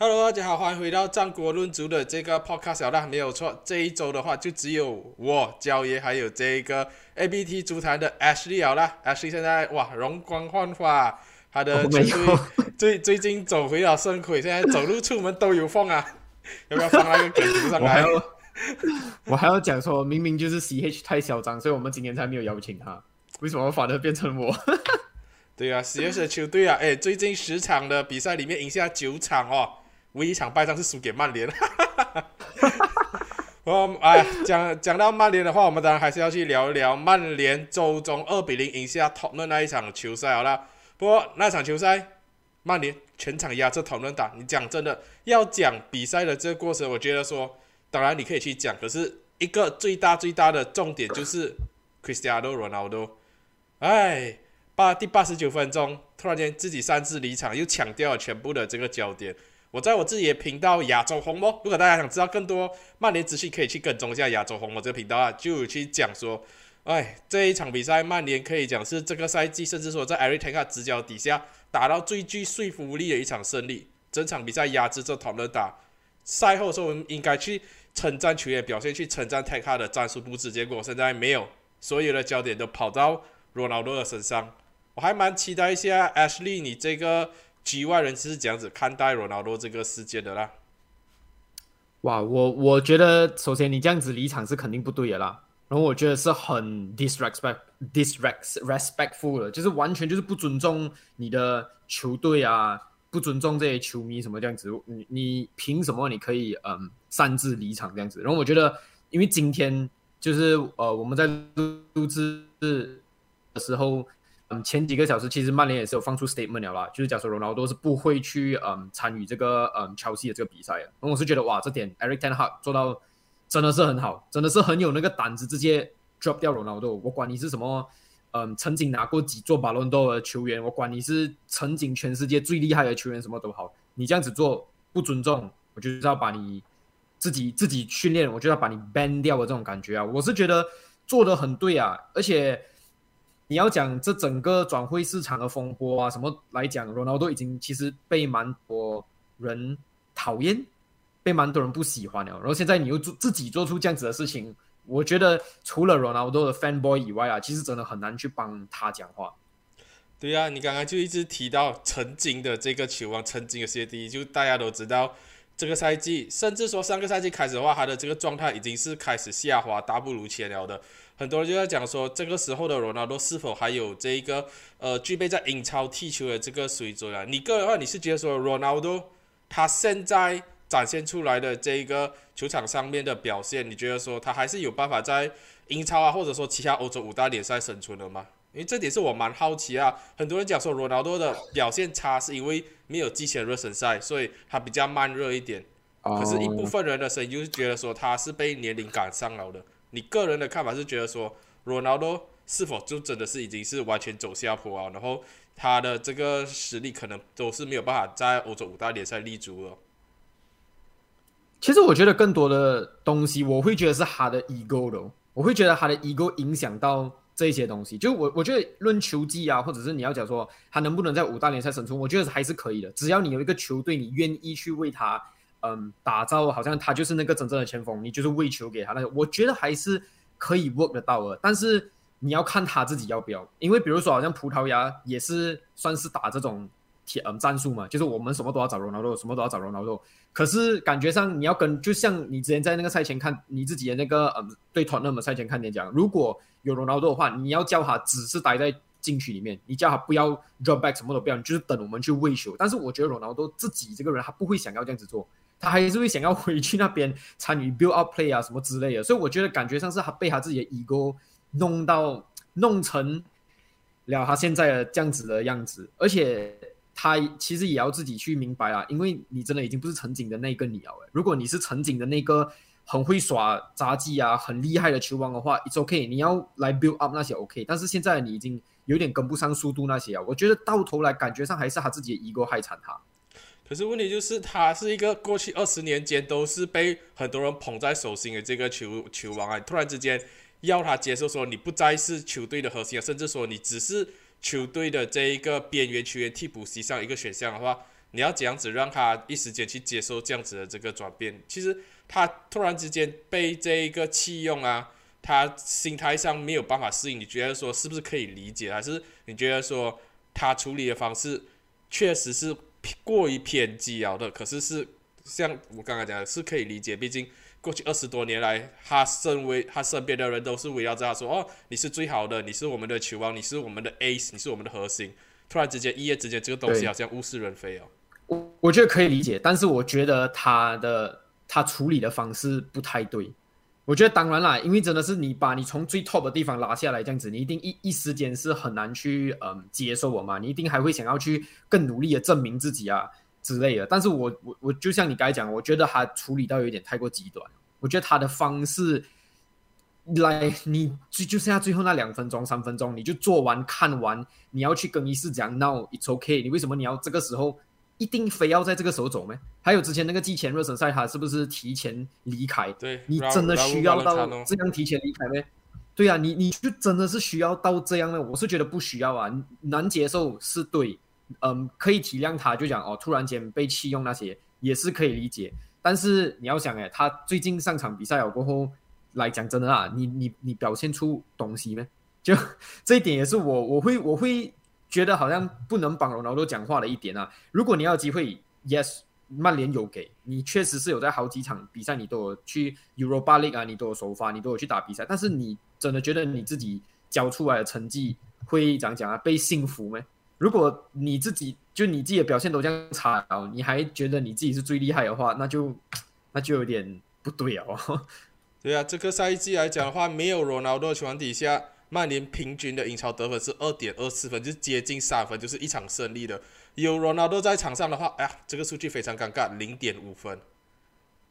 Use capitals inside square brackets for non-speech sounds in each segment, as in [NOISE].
Hello，大家好，欢迎回到战国论足的这个 podcast 啦，没有错，这一周的话就只有我焦爷还有这个 ABT 足坛的 Ashley 了啦。Ashley 现在哇容光焕发，他的球队最最近走回了圣魁，现在走路出门都有风啊，要不要放那个梗图上来？我还要讲说，明明就是 CH 太嚣张，所以我们今年才没有邀请他，为什么反而变成我？对啊，CH 的球队啊，哎，最近十场的比赛里面赢下九场哦。唯一一场败仗是输给曼联。[LAUGHS] 我哎，讲讲到曼联的话，我们当然还是要去聊一聊曼联周中二比零赢下讨论那一场球赛好了。不过那场球赛，曼联全场压着讨论打。你讲真的，要讲比赛的这个过程，我觉得说，当然你可以去讲，可是一个最大最大的重点就是 Cristiano Ronaldo。哎，八第八十九分钟，突然间自己擅自离场，又抢掉了全部的这个焦点。我在我自己的频道亚洲红魔，如果大家想知道更多曼联资讯，可以去跟踪一下亚洲红魔这个频道啊，就去讲说，哎，这一场比赛曼联可以讲是这个赛季，甚至说在艾瑞滕卡执教底下打到最具说服力的一场胜利，整场比赛压制着讨论打。赛后说我们应该去称赞球员表现，去称赞泰卡的战术布置，结果现在没有，所有的焦点都跑到罗纳多的身上。我还蛮期待一下 Ashley 你这个。局外人是这样子看待罗纳多这个事件的啦。哇，我我觉得首先你这样子离场是肯定不对的啦。然后我觉得是很 disrespect disrespectful 的，就是完全就是不尊重你的球队啊，不尊重这些球迷什么这样子。你你凭什么你可以嗯擅自离场这样子？然后我觉得，因为今天就是呃我们在录制的时候。嗯，前几个小时其实曼联也是有放出 statement 了啦，就是假说罗纳尔多是不会去嗯参与这个嗯切尔西的这个比赛的。我是觉得哇，这点 Eric Ten Hag 做到真的是很好，真的是很有那个胆子，直接 drop 掉罗纳多。我管你是什么嗯曾经拿过几座巴伦多的球员，我管你是曾经全世界最厉害的球员什么都好，你这样子做不尊重，我就是要把你自己自己训练，我就要把你 ban 掉的这种感觉啊！我是觉得做的很对啊，而且。你要讲这整个转会市场的风波啊，什么来讲，罗纳多已经其实被蛮多人讨厌，被蛮多人不喜欢了。然后现在你又做自己做出这样子的事情，我觉得除了罗纳多的 fan boy 以外啊，其实真的很难去帮他讲话。对呀，你刚刚就一直提到曾经的这个球王，曾经的 C D，就大家都知道，这个赛季甚至说上个赛季开始的话，他的这个状态已经是开始下滑，大不如前了的。很多人就在讲说，这个时候的罗纳多是否还有这一个呃具备在英超踢球的这个水准啊？你个人的话，你是觉得说罗纳多他现在展现出来的这一个球场上面的表现，你觉得说他还是有办法在英超啊，或者说其他欧洲五大联赛生存的吗？因为这点是我蛮好奇啊。很多人讲说罗纳多的表现差是因为没有之前热身赛，所以他比较慢热一点。可是，一部分人的声音就是觉得说他是被年龄赶上了的。你个人的看法是觉得说，罗纳多是否就真的是已经是完全走下坡啊？然后他的这个实力可能都是没有办法在欧洲五大联赛立足了。其实我觉得更多的东西，我会觉得是他的 ego 的，我会觉得他的 ego 影响到这些东西。就我我觉得论球技啊，或者是你要讲说他能不能在五大联赛生存，我觉得还是可以的。只要你有一个球队，你愿意去为他。嗯，打造好像他就是那个真正的前锋，你就是喂球给他那个，我觉得还是可以 work 得到的。但是你要看他自己要不要，因为比如说好像葡萄牙也是算是打这种铁嗯战术嘛，就是我们什么都要找罗纳多，什么都要找罗纳多。可是感觉上你要跟，就像你之前在那个赛前看你自己的那个嗯对团那么赛前看点讲，如果有罗纳多的话，你要叫他只是待在禁区里面，你叫他不要 drop back 什么都不要，你就是等我们去喂球。但是我觉得罗纳多自己这个人他不会想要这样子做。他还是会想要回去那边参与 build up play 啊什么之类的，所以我觉得感觉上是他被他自己的 ego 弄到弄成了他现在的这样子的样子，而且他其实也要自己去明白啊，因为你真的已经不是曾经的那个你了。如果你是曾经的那个很会耍杂技啊、很厉害的球王的话，it's OK，你要来 build up 那些 OK，但是现在你已经有点跟不上速度那些啊，我觉得到头来感觉上还是他自己的 ego 害惨他。可是问题就是，他是一个过去二十年间都是被很多人捧在手心的这个球球王啊！突然之间要他接受说你不再是球队的核心，甚至说你只是球队的这一个边缘球员替补席上一个选项的话，你要怎样子让他一时间去接受这样子的这个转变？其实他突然之间被这一个弃用啊，他心态上没有办法适应。你觉得说是不是可以理解？还是你觉得说他处理的方式确实是过于偏激了的？可是是像我刚刚讲的，是可以理解。毕竟过去二十多年来，他身为他身边的人都是围绕着他说：“哦，你是最好的，你是我们的球王，你是我们的 ace，你是我们的核心。”突然之间，一夜之间，这个东西好像物是人非哦。我我觉得可以理解，但是我觉得他的他处理的方式不太对。我觉得当然啦，因为真的是你把你从最 top 的地方拉下来这样子，你一定一一时间是很难去嗯接受我嘛，你一定还会想要去更努力的证明自己啊之类的。但是我我我就像你刚才讲，我觉得他处理到有点太过极端。我觉得他的方式。来，你就就剩下最后那两分钟、三分钟，你就做完、看完，你要去更衣室讲，No, it's okay。你为什么你要这个时候一定非要在这个时候走吗？还有之前那个季前热身赛，他是不是提前离开？对，你真的需要到这样提前离开吗？对啊，你你就真的是需要到这样呢？我是觉得不需要啊，难接受是对，嗯，可以体谅他，就讲哦，突然间被弃用那些也是可以理解。但是你要想，哎，他最近上场比赛了过后。来讲真的啊，你你你表现出东西没？就 [LAUGHS] 这一点也是我我会我会觉得好像不能帮罗纳多讲话的一点啊。如果你要机会，yes，曼联有给你，确实是有在好几场比赛你都有去 Europa League 啊，你都有首发，你都有去打比赛。但是你真的觉得你自己交出来的成绩会怎样讲啊？被幸福吗？如果你自己就你自己的表现都这样差，你还觉得你自己是最厉害的话，那就 [TSK] 那就有点不对哦。[LAUGHS] 对啊，这个赛季来讲的话，没有罗纳多情况底下，曼联平均的英超得分是二点二四分，就是接近三分，就是一场胜利的。有罗纳多在场上的话，哎呀，这个数据非常尴尬，零点五分，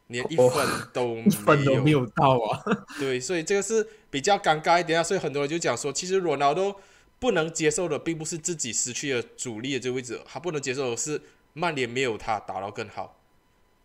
连一分都一分都没有到啊。[LAUGHS] 对，所以这个是比较尴尬一点啊。所以很多人就讲说，其实罗纳多不能接受的，并不是自己失去了主力的这个位置，他不能接受的是曼联没有他打到更好，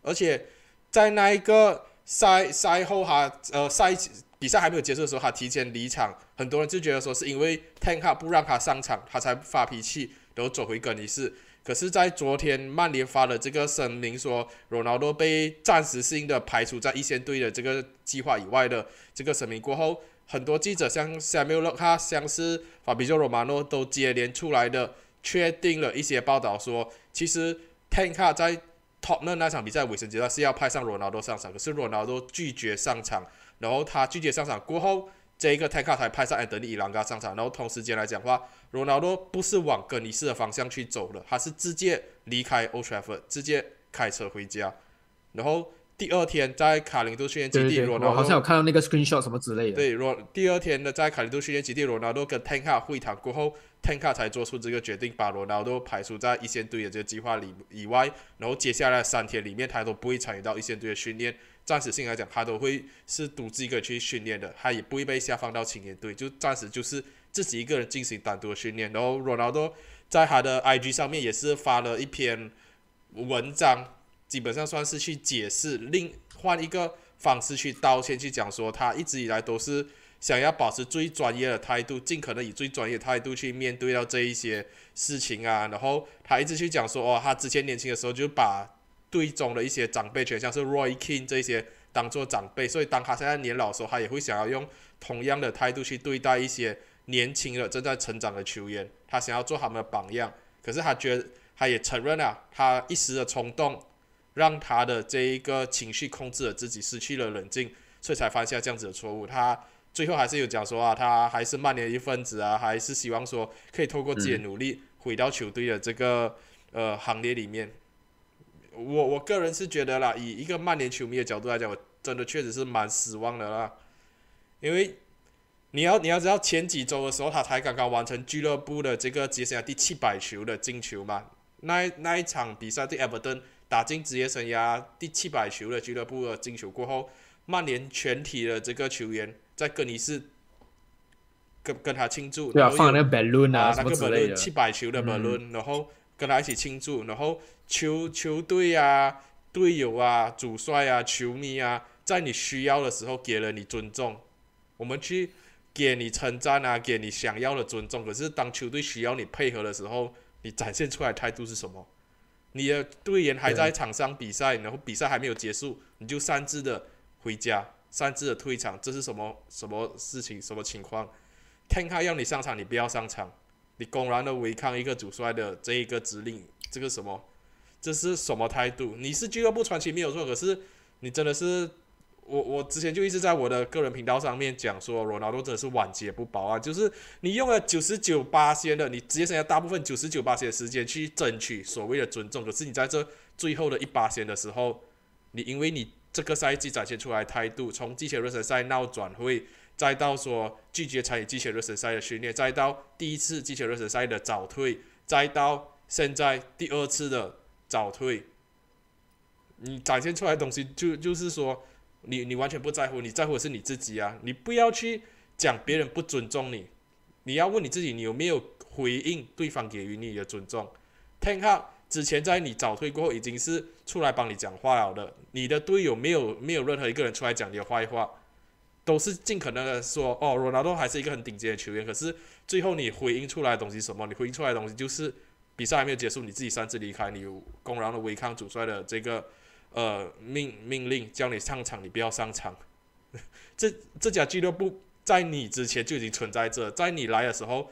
而且在那一个。赛赛后哈呃赛比赛还没有结束的时候，他提前离场，很多人就觉得说是因为 Tank 不让他上场，他才发脾气，然后走回更衣室。可是，在昨天曼联发的这个声明说，罗纳多被暂时性的排除在一线队的这个计划以外的这个声明过后，很多记者像 Samuel 哈，像是法比奥罗马诺都接连出来的确定了一些报道说，其实 Tank 在。Top 那那场比赛尾声阶段是要派上罗纳多上场，可是罗纳多拒绝上场，然后他拒绝上场过后，这一个泰卡才派上安德利伊朗加上场，然后同时间来讲话，罗纳多不是往更衣室的方向去走了，他是直接离开 Old Trafford，直接开车回家，然后第二天在卡林顿训练基地，罗纳多好像有看到那个 screenshot 什么之类的。对，罗第二天的在卡林顿训练基地，罗纳多跟泰卡会谈过后。t 卡 n k 才做出这个决定，把罗纳多排除在一线队的这个计划里以外，然后接下来三天里面，他都不会参与到一线队的训练。暂时性来讲，他都会是独自一个人去训练的，他也不会被下放到青年队，就暂时就是自己一个人进行单独的训练。然后罗纳多在他的 IG 上面也是发了一篇文章，基本上算是去解释，另换一个方式去道歉，去讲说他一直以来都是。想要保持最专业的态度，尽可能以最专业态度去面对到这一些事情啊。然后他一直去讲说，哦，他之前年轻的时候就把队中的一些长辈，全像是 Roy King 这些当做长辈，所以当他现在年老的时候，他也会想要用同样的态度去对待一些年轻的正在成长的球员，他想要做他们的榜样。可是他觉，他也承认了，他一时的冲动让他的这一个情绪控制了自己，失去了冷静，所以才犯下这样子的错误。他。最后还是有讲说啊，他还是曼联一份子啊，还是希望说可以透过自己的努力回到球队的这个呃行列里面。我我个人是觉得啦，以一个曼联球迷的角度来讲，我真的确实是蛮失望的啦。因为你要你要知道前几周的时候，他才刚刚完成俱乐部的这个职业生涯第七百球的进球嘛。那那一场比赛对埃弗顿打进职业生涯第七百球的俱乐部的进球过后，曼联全体的这个球员。在更衣室跟跟他庆祝，对啊，放那个 balloon 啊，那个 balloon 七百球的 balloon，然后跟他一起庆祝，然后球球队啊、队友啊、主帅啊、球迷啊，在你需要的时候给了你尊重，我们去给你称赞啊，给你想要的尊重。可是当球队需要你配合的时候，你展现出来态度是什么？你的队员还在场上比赛，然后比赛还没有结束，你就擅自的回家，擅自的退场，这是什么什么事情？什么情况？天开要你上场，你不要上场，你公然的违抗一个主帅的这一个指令，这个什么？这是什么态度？你是俱乐部传奇没有错，可是你真的是。我我之前就一直在我的个人频道上面讲说，罗纳多真的是晚节不保啊！就是你用了九十九八仙的，你职业生涯大部分九十九八仙的时间去争取所谓的尊重，可是你在这最后的一八仙的时候，你因为你这个赛季展现出来态度，从季前热身赛闹转会，再到说拒绝参与季前热身赛的训练，再到第一次季前热身赛的早退，再到现在第二次的早退，你展现出来的东西就就是说。你你完全不在乎，你在乎的是你自己啊！你不要去讲别人不尊重你，你要问你自己，你有没有回应对方给予你的尊重？Ten Hag 之前在你早退过后已经是出来帮你讲话了的，你的队友没有没有任何一个人出来讲你的坏话，都是尽可能的说哦，罗纳多还是一个很顶尖的球员。可是最后你回应出来的东西什么？你回应出来的东西就是比赛还没有结束，你自己擅自离开，你公然的违抗主帅的这个。呃，命命令叫你上场，你不要上场。这这家俱乐部在你之前就已经存在着，在你来的时候，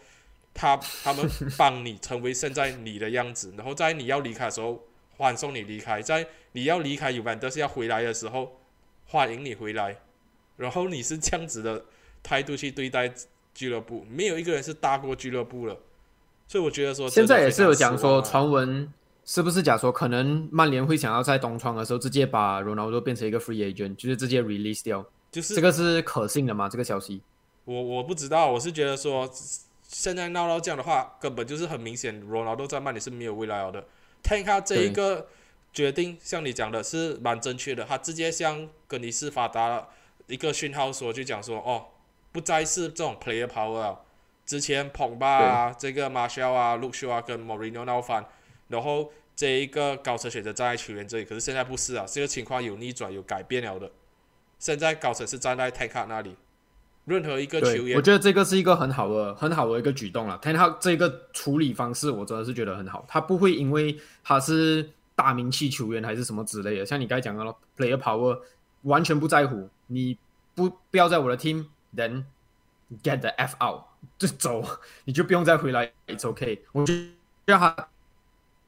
他他们帮你成为现在你的样子，然后在你要离开的时候欢送你离开，在你要离开尤文都是要回来的时候欢迎你回来，然后你是这样子的态度去对待俱乐部，没有一个人是大过俱乐部了。所以我觉得说，现在也是有讲说传闻。是不是假说可能曼联会想要在冬窗的时候直接把罗纳多变成一个 free agent，就是直接 release 掉？就是这个是可信的吗？这个消息？我我不知道，我是觉得说现在闹到这样的话，根本就是很明显，罗纳多在曼联是没有未来了的。看他这一个决定，像你讲的是蛮正确的，他直接向格尼斯发达了一个讯号，说就讲说哦，不再是这种 player power，之前捧吧啊，这个马肖啊、卢修啊跟莫里诺闹翻，然后。这一个高层选择站在球员这里，可是现在不是啊，这个情况有逆转，有改变了的。现在高层是站在泰卡那里，任何一个球员，我觉得这个是一个很好的、很好的一个举动了。泰卡这个处理方式，我真的是觉得很好。他不会因为他是大名气球员还是什么之类的，像你刚才讲的，player power，完全不在乎。你不不要在我的 team，then get the f out，就走，你就不用再回来，it's okay。我觉得他。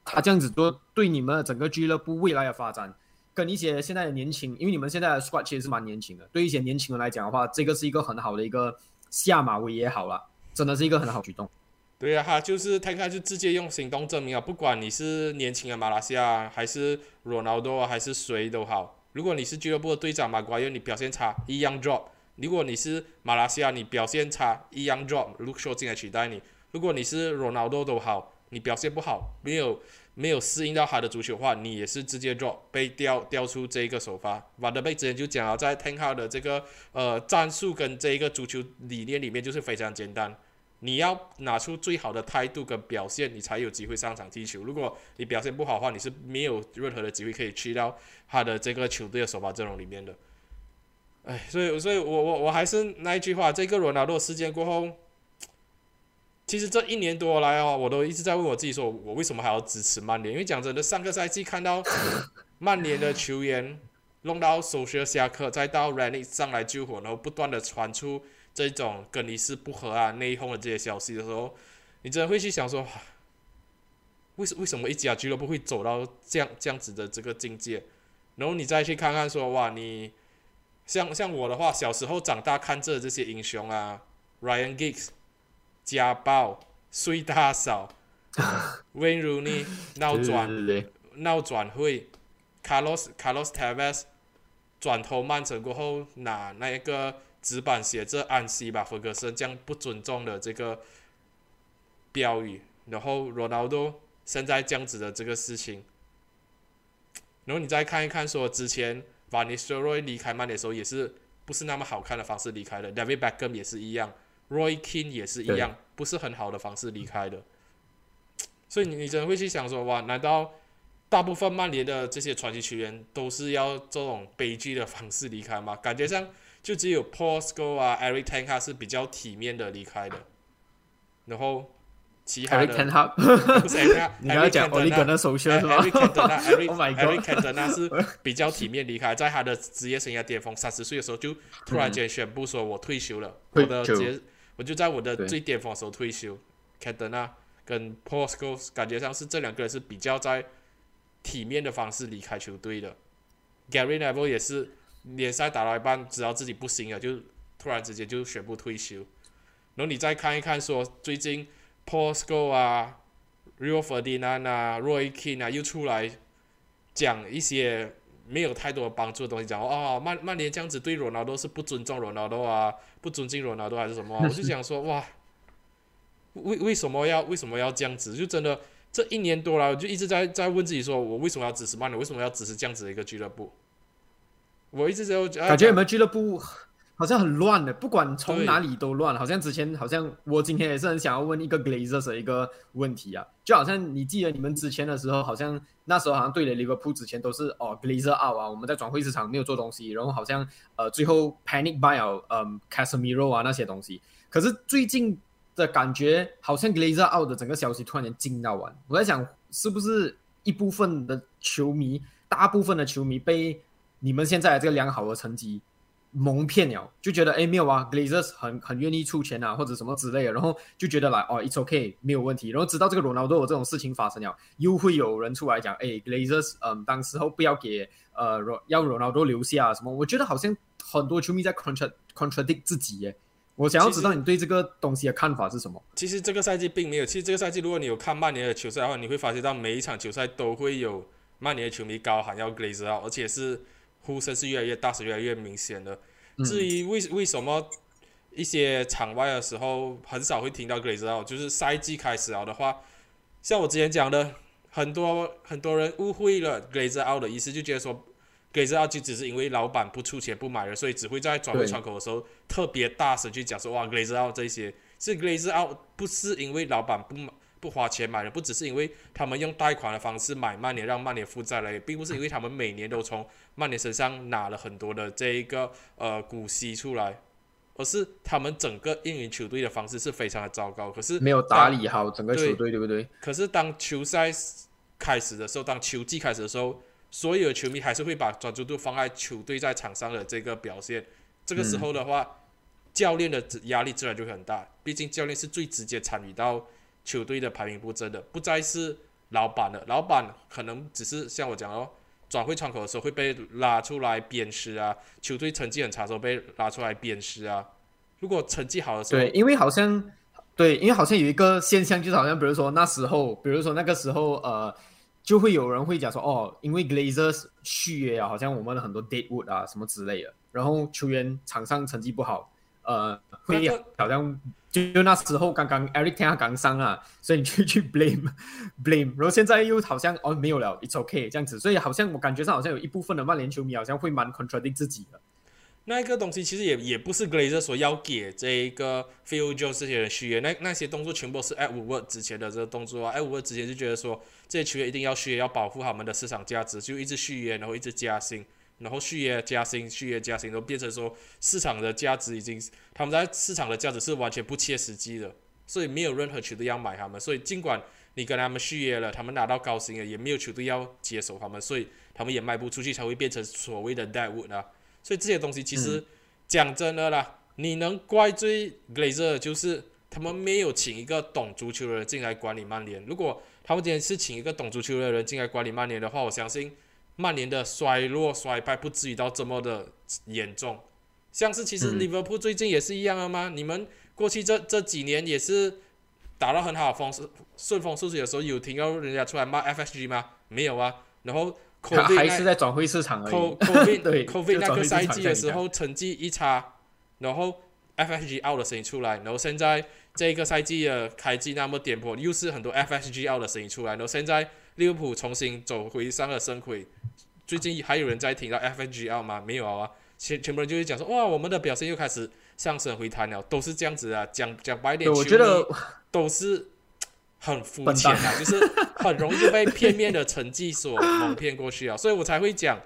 他这样子做，对你们整个俱乐部未来的发展，跟一些现在的年轻，因为你们现在的 squad 其实是蛮年轻的，对一些年轻人来讲的话，这个是一个很好的一个下马威也好了，真的是一个很好举动。对啊，他就是他看就直接用行动证明啊，不管你是年轻的马来西亚，还是罗纳多，还是谁都好，如果你是俱乐部的队长马瓜，因为你表现差，一样 drop；如果你是马来西亚，你表现差，一样 drop，Luke Shaw 进来取代你；如果你是罗纳多都好。你表现不好，没有没有适应到他的足球话，你也是直接 drop 被调调出这一个首发。瓦德贝之前就讲了，在 Ten h a 的这个呃战术跟这一个足球理念里面，就是非常简单，你要拿出最好的态度跟表现，你才有机会上场踢球。如果你表现不好的话，你是没有任何的机会可以去到他的这个球队的首发阵容里面的。哎，所以所以我我我还是那一句话，这个罗纳多事件过后。其实这一年多来哦，我都一直在问我自己，说我为什么还要支持曼联？因为讲真的，上个赛季看到曼联的球员弄到首秀下课，再到 r a n i 上来救火，然后不断的传出这种跟你是不和啊、内讧的这些消息的时候，你真的会去想说，为什为什么一家俱乐部会走到这样这样子的这个境界？然后你再去看看说，哇，你像像我的话，小时候长大看这这些英雄啊，Ryan Giggs。家暴、睡大嫂、温如尼闹转闹转会，Carlos Carlos Tevez 转头曼城过后拿那一个纸板写着“安息吧，弗格森”这样不尊重的这个标语，然后 Ronaldo 现在这样子的这个事情，然后你再看一看，说之前 Van Nistelrooy 离开曼联的时候也是不是那么好看的方式离开的，David Beckham 也是一样。Roy King 也是一样，不是很好的方式离开的，所以你你真的会去想说，哇，难道大部分曼联的这些传奇球员都是要这种悲剧的方式离开吗？感觉上就只有 Paul s c o l e 啊，Eric Tenka 是比较体面的离开的。然后其他的，[LAUGHS] 你要讲的那首先，Eric Cantona，Eric [LAUGHS] Cantona 是比较体面离开，在他的职业生涯巅峰三十岁的时候就突然间宣布说我退休了。我的，我就在我的最巅峰的时候退休。肯德那跟 Paul s c o l e 感觉上是这两个人是比较在体面的方式离开球队的。Gary Neville 也是。联赛打到一半，知道自己不行了，就突然之间就宣布退休。然后你再看一看，说最近 Paul Scholes 啊、Rio Ferdinand 啊、Roy Keane 啊又出来讲一些没有太多帮助的东西，讲哦曼曼联这样子对罗纳多是不尊重罗纳多啊，不尊敬罗纳多还是什么啊、[LAUGHS] 我就想说哇，为为什么要为什么要这样子？就真的这一年多了，我就一直在在问自己说，我为什么要支持曼联？为什么要支持这样子的一个俱乐部？我一直在感觉你们俱乐部好像很乱的，不管从哪里都乱。好像之前好像我今天也是很想要问一个 Glazers 的一个问题啊，就好像你记得你们之前的时候，好像那时候好像对了利物浦之前都是哦 Glazer out 啊，我们在转会市场没有做东西，然后好像呃最后 panic buy 了嗯 Casemiro 啊那些东西。可是最近的感觉好像 Glazer out 的整个消息突然间惊到完，我在想是不是一部分的球迷，大部分的球迷被你们现在这个良好的成绩蒙骗了，就觉得哎没有啊，Glazers 很很愿意出钱啊，或者什么之类的，然后就觉得来哦，it's OK，没有问题。然后直到这个罗纳多有这种事情发生了，又会有人出来讲，哎，Glazers 嗯，当时候不要给呃罗要罗纳多留下什么。我觉得好像很多球迷在 contra contradict 自己耶。我想要知道你对这个东西的看法是什么？其实这个赛季并没有。其实这个赛季，如果你有看曼联的球赛的话，你会发现到每一场球赛都会有曼联的球迷高喊要 Glazer out，而且是呼声是越来越大，是越来越明显的。至于为为什么一些场外的时候很少会听到 Glazer out，就是赛季开始了的话，像我之前讲的，很多很多人误会了 Glazer out 的意思，就觉得说 Glazer out 就只是因为老板不出钱不买了，所以只会在转会窗口的时候特别大声去讲说哇 Glazer out 这些。是 Glazer out 不是因为老板不买不花钱买的，不只是因为他们用贷款的方式买曼联，让曼联负债了，也并不是因为他们每年都从曼联身上拿了很多的这一个呃股息出来，而是他们整个运营球队的方式是非常的糟糕。可是没有打理好整个球队，对不对？可是当球赛开始的时候，当球季开始的时候，所有的球迷还是会把专注度放在球队在场上的这个表现。这个时候的话，教练的压力自然就会很大。毕竟教练是最直接参与到球队的排名不争的，不再是老板了。老板可能只是像我讲哦，转会窗口的时候会被拉出来鞭尸啊，球队成绩很差的时候被拉出来鞭尸啊。如果成绩好的时候，对，因为好像对，因为好像有一个现象，就是好像比如说那时候，比如说那个时候，呃，就会有人会讲说，哦，因为 Glazers 续约啊，好像我们的很多 Deadwood 啊什么之类的，然后球员场上成绩不好，呃，会好像就就那时候刚刚 Eric Hag 刚伤啊，所以你就 [LAUGHS] 去 blame blame，然后现在又好像哦没有了，it's okay 这样子，所以好像我感觉上好像有一部分的曼联球迷好像会蛮 contradict 自己的。那一个东西其实也也不是 Glazer 所要给这一个 Phil Jones 这些人续约，那那些动作全部是 Woodward 之前的这个动作啊，At Woodward 之前就觉得说这些球员一定要续约，要保护他们的市场价值，就一直续约，然后一直加薪，然后续约加薪，续约加薪，都变成说市场的价值已经他们在市场的价值是完全不切实际的，所以没有任何球队要买他们，所以尽管你跟他们续约了，他们拿到高薪了，也没有球队要接手他们，所以他们也卖不出去，才会变成所谓的 Deadwood 啊。所以这些东西其实讲真的啦，你能怪罪 Glazer 就是他们没有请一个懂足球的人进来管理曼联。如果他们今天是请一个懂足球的人进来管理曼联的话，我相信曼联的衰落衰败不至于到这么的严重。像是其实嗯利物浦最近也是一样的吗？你们过去这这几年也是打到很好的风顺风顺水的时候，有听到人家出来骂 FSG 吗？没有啊。然后 [LAUGHS] COVID 还是在转会市场而 Co 已。COVID [LAUGHS] 对 COVID 那个赛季的时候成绩一差，然后 FSG out 的声音出来，然后现在这个赛季的开季那么颠簸，又是很多 FSG out 的声音出来，然后现在利物浦重新走回上了升轨，最近还有人在听到 out 吗？没有啊，全全部人就会讲说哇，我们的表现又开始上升回弹了，都是这样子啊，讲讲白对，点，我觉得都是很肤浅啊，就是很容易被片面的成绩所蒙骗过去啊，所以我才会讲，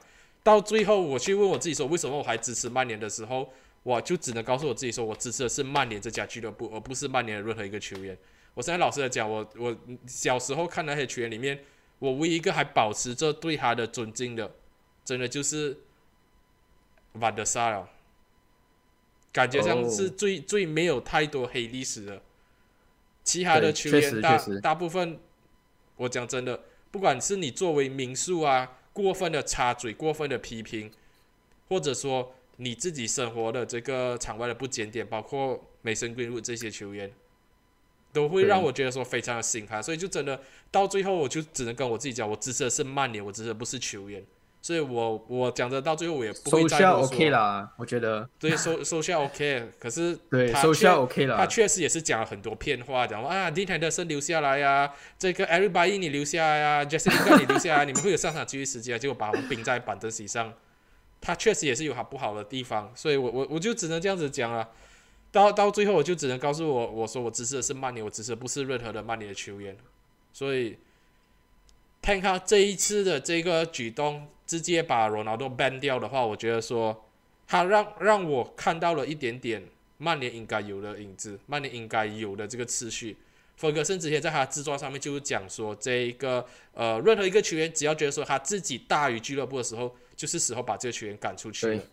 到最后我去问我自己说，为什么我还支持曼联的时候，我就只能告诉我自己说，我支持的是曼联这家俱乐部，而不是曼联的任何一个球员。我现在老实的讲，我我小时候看那些球员里面，我唯一一个还保持着对他的尊敬的，真的就是瓦德萨了。感觉上是最最没有太多黑历史的，其他的球员大大部分，我讲真的，不管是你作为民宿啊，过分的插嘴、过分的批评，或者说你自己生活的这个场外的不检点，包括美森归路这些球员，都会让我觉得说非常的心寒，所以就真的到最后，我就只能跟我自己讲，我支持的是曼联，我支持的不是球员。所以我我讲的到最后我也不会再说。OK 啦，我觉得。对，收收下 OK，可是对收下 OK 了。他确实也是讲了很多骗话，讲啊 d e n 是留下来呀，这个 Everybody 你留下来呀，Jessica 你留下来，[LAUGHS] 你们会有上场机会时间，结果把我们冰在板凳席上。他确实也是有他不好的地方，所以我我我就只能这样子讲了。到到最后我就只能告诉我，我说我支持的是曼联，我支持的不是任何的曼联的球员。所以，看看这一次的这个举动。直接把罗纳多 ban 掉的话，我觉得说他让让我看到了一点点曼联应该有的影子，曼联应该有的这个次序。弗格森之前在他自传上面就是讲说，这一个呃，任何一个球员只要觉得说他自己大于俱乐部的时候，就是时候把这个球员赶出去了。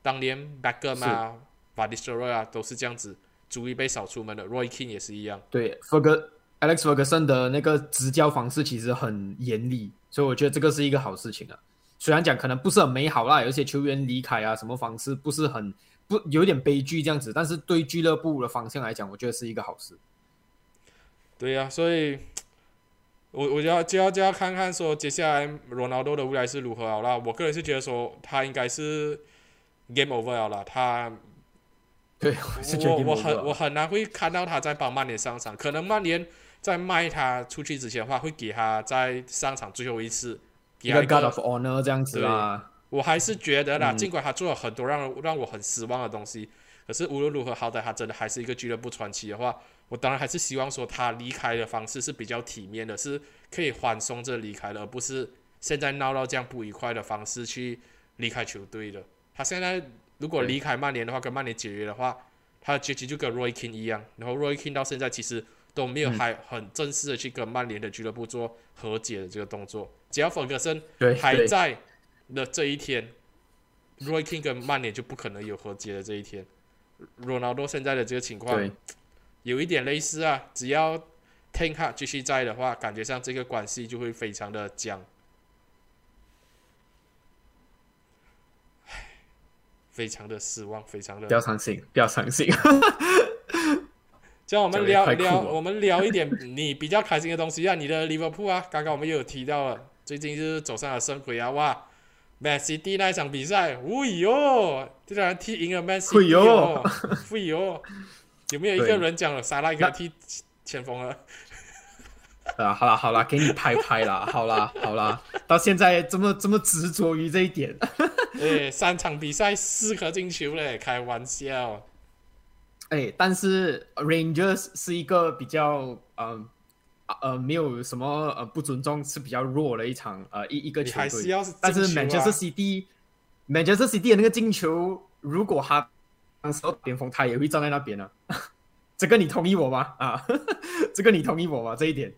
当年 Beckham 啊、v a d i s t r o y 啊都是这样子，逐一被扫出门的。Roy King 也是一样。对，弗格 Alex Ferguson 的那个执教方式其实很严厉，所以我觉得这个是一个好事情啊。虽然讲可能不是很美好啦，有些球员离开啊，什么方式不是很不有点悲剧这样子，但是对俱乐部的方向来讲，我觉得是一个好事。对呀，所以，我我就要就要就要看看说接下来罗纳多的未来是如何好了。我个人是觉得说他应该是 game over 了，他 [LAUGHS] 对，我我很我很难会看到他在帮曼联上场，可能曼联在卖他出去之前的话，会给他在上场最后一次。一个 God of Honor 这样子啦，我还是觉得啦，尽管他做了很多让让我很失望的东西，可是无论如何，好歹他真的还是一个俱乐部传奇的话，我当然还是希望说他离开的方式是比较体面的，是可以缓松着离开的，而不是现在闹到这样不愉快的方式去离开球队的。他现在如果离开曼联的话，跟曼联解约的话，他的结局就跟 Roy King 一样，然后 Roy King 到现在其实。都没有还很正式的去跟曼联的俱乐部做和解的这个动作。只要弗格森还在的这一天，Roy King 跟曼联就不可能有和解的这一天。罗纳多现在的这个情况有一点类似啊，只要 Tank 继续在的话，感觉上这个关系就会非常的僵。非常的失望，非常的不要伤心，不要伤心。叫我们聊聊，我们聊一点你比较开心的东西啊！你的利物浦啊，刚刚我们也有提到了，最近就是走上了升轨啊！哇，Man City 那一场比赛，哎呦，这场踢赢了 Man City 哦，哎呦，有没有一个人讲了沙拉应该踢前锋了？啊，好啦好啦，给你拍拍啦，好啦好啦，到现在这么这么执着于这一点，[LAUGHS] 哎，三场比赛四颗进球嘞，开玩笑。哎，但是 Rangers 是一个比较呃呃没有什么呃不尊重，是比较弱的一场呃一一个球队。但是 Manchester City，Manchester City 的那个进球，如果他当时巅峰，他也会站在那边呢。[LAUGHS] 这个你同意我吗？啊，[LAUGHS] 这个你同意我吗？这一点，